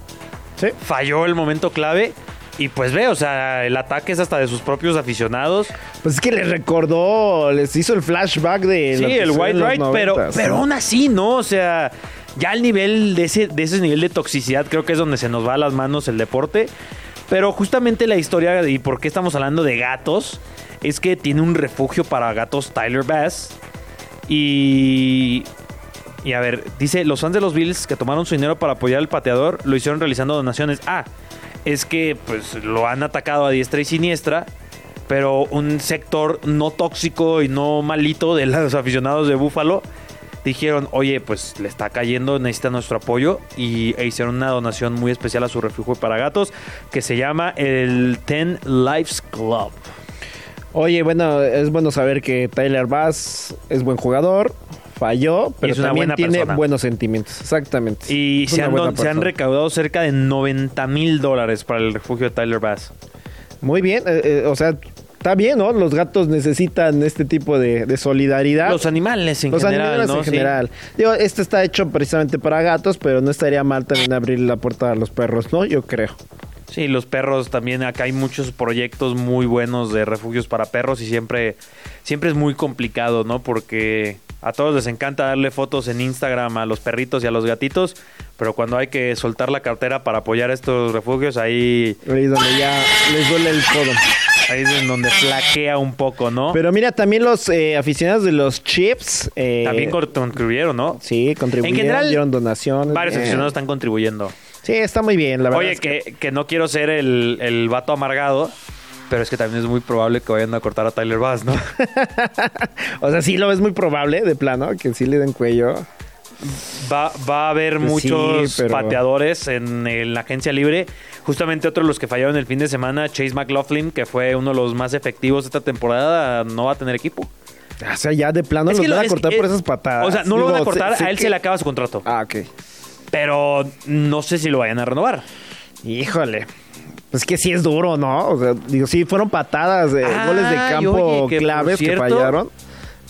Sí. falló el momento clave y pues ve, o sea, el ataque es hasta de sus propios aficionados. Pues es que les recordó, les hizo el flashback de. Sí, el white right, pero, 90s, pero aún así, ¿no? O sea, ya al nivel de ese, de ese nivel de toxicidad creo que es donde se nos va a las manos el deporte. Pero justamente la historia y por qué estamos hablando de gatos es que tiene un refugio para gatos Tyler Bass. Y... Y a ver, dice, los fans de los Bills que tomaron su dinero para apoyar al pateador lo hicieron realizando donaciones. Ah, es que pues lo han atacado a diestra y siniestra, pero un sector no tóxico y no malito de los aficionados de Búfalo dijeron, oye, pues le está cayendo, necesita nuestro apoyo y e hicieron una donación muy especial a su refugio para gatos que se llama el Ten Lives Club. Oye, bueno, es bueno saber que Tyler Bass es buen jugador, falló, pero es una también buena tiene persona. buenos sentimientos. Exactamente. Y se han, buena don- se han persona. recaudado cerca de 90 mil dólares para el refugio de Tyler Bass. Muy bien, eh, eh, o sea, está bien, ¿no? Los gatos necesitan este tipo de, de solidaridad. Los animales en Los general, animales ¿no? en Sí. general. Digo, este está hecho precisamente para gatos, pero no estaría mal también abrir la puerta a los perros, ¿no? Yo creo. Sí, los perros también. Acá hay muchos proyectos muy buenos de refugios para perros y siempre, siempre es muy complicado, ¿no? Porque a todos les encanta darle fotos en Instagram a los perritos y a los gatitos, pero cuando hay que soltar la cartera para apoyar estos refugios, ahí, Ahí donde ya les duele el codo. Ahí es en donde flaquea un poco, ¿no? Pero mira, también los eh, aficionados de los chips. eh, también con- contribuyeron, ¿no? Sí, contribuyeron, En general, dieron donaciones. Varios bien. aficionados están contribuyendo. Sí, está muy bien, la verdad. Oye, es que, que no quiero ser el, el vato amargado, pero es que también es muy probable que vayan a cortar a Tyler Bass, ¿no? O sea, sí lo ves muy probable, de plano, que sí le den cuello. Va, va a haber Pues sí, muchos pero- pateadores en, en la agencia libre. Justamente otro de los que fallaron el fin de semana, Chase McLaughlin, que fue uno de los más efectivos esta temporada, no va a tener equipo. O sea, ya de plano Es los que van lo- a es- cortar es- por esas patadas. O sea, no lo van a cortar, a él que- se le acaba su contrato. Ah, ok. Pero no sé si lo vayan a renovar. Híjole. Pues que sí es duro, ¿no? O sea, digo, sí, fueron patadas, de Ah, goles de campo oye, que por claves que fallaron.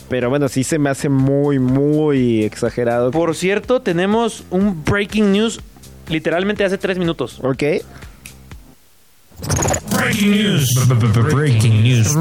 Pero bueno, sí se me hace muy, muy exagerado. Por cierto, tenemos un breaking news literalmente hace tres minutos. Ok. Breaking news. Breaking news.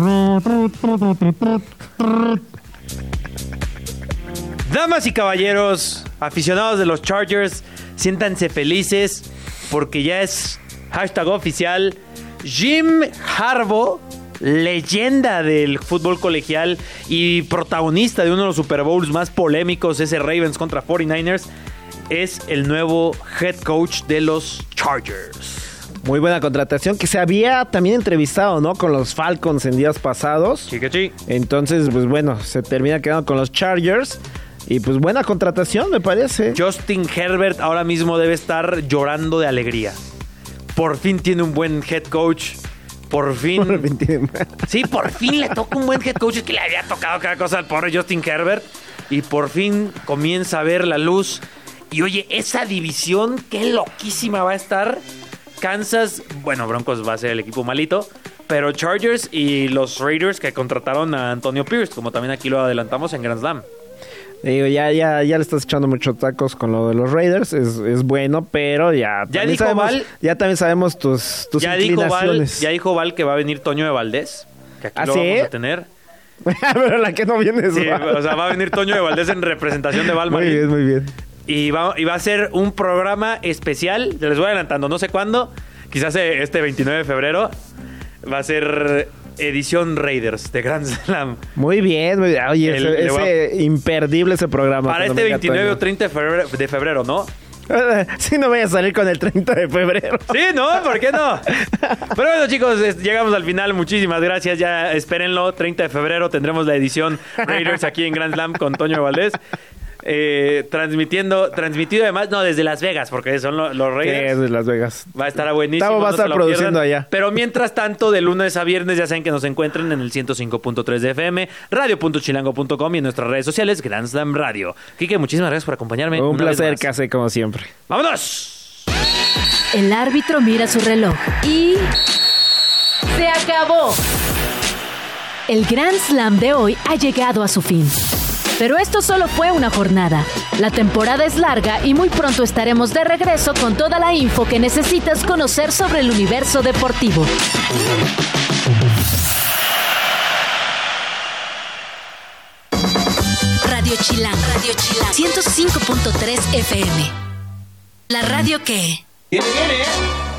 Damas y caballeros, aficionados de los Chargers, siéntanse felices porque ya es hashtag oficial. Jim Harbaugh, leyenda del fútbol colegial y protagonista de uno de los Super Bowls más polémicos, ese Ravens contra 49ers, es el nuevo head coach de los Chargers. Muy buena contratación que se había también entrevistado, ¿no? Con los Falcons en días pasados. Sí, que sí. Entonces, pues bueno, se termina quedando con los Chargers. Y pues buena contratación, me parece. Justin Herbert ahora mismo debe estar llorando de alegría. Por fin tiene un buen head coach. Por fin. Por fin tiene- Sí, por fin le toca un buen head coach. Es que le había tocado cada cosa al pobre Justin Herbert. Y por fin comienza a ver la luz. Y oye, esa división, qué loquísima va a estar. Kansas, bueno, Broncos va a ser el equipo malito. Pero Chargers y los Raiders que contrataron a Antonio Pierce, como también aquí lo adelantamos en Grand Slam. Digo, ya, ya, ya le estás echando muchos tacos con lo de los Raiders. Es, es bueno, pero ya. también dijo sabemos, Val- Ya también sabemos tus, tus Ya dijo, Val, inclinaciones. ya dijo Val que va a venir Toño de Valdés. Que aquí ¿Ah, lo sí? vamos a tener. pero la que no viene es Sí, Val. o sea, va a venir Toño de Valdés en representación de Val Muy Marín. bien, muy bien. Y va, y va a ser un programa especial. Les voy adelantando, no sé cuándo. Quizás eh, este 29 de febrero. Va a ser edición Raiders de Grand Slam. Muy bien, muy bien. Oye, El- ese, le voy ese imperdible ese programa. Para este venga 29 o Toño. 30 de febrero, de febrero, ¿no? Si no vaya a salir con el 30 de febrero. Sí, ¿no? ¿Por qué no? Pero bueno, chicos, llegamos al final. Muchísimas gracias. Ya espérenlo. 30 de febrero tendremos la edición Raiders aquí en Grand Slam con Toño Valdés. Eh, transmitiendo, transmitido además, no, desde Las Vegas, porque son lo- los Sí, Raiders. es de Las Vegas. Va a estar buenísimo. Tavo va a no estar produciendo pierdan. allá. Pero mientras tanto, de lunes a viernes, ya saben que nos encuentran en el 105.3 de FM, radio.chilango.com y en nuestras redes sociales, Grand Slam Radio. Quique, muchísimas gracias por acompañarme. Un placer, casi como siempre. ¡Vámonos! El árbitro mira su reloj y... ¡Se acabó! El Grand Slam de hoy ha llegado a su fin. Pero esto solo fue una jornada. La temporada es larga y muy pronto estaremos de regreso con toda la info que necesitas conocer sobre el universo deportivo. Radio Chilán, Radio Chilán, 105.3 FM. La radio que... Viene, viene.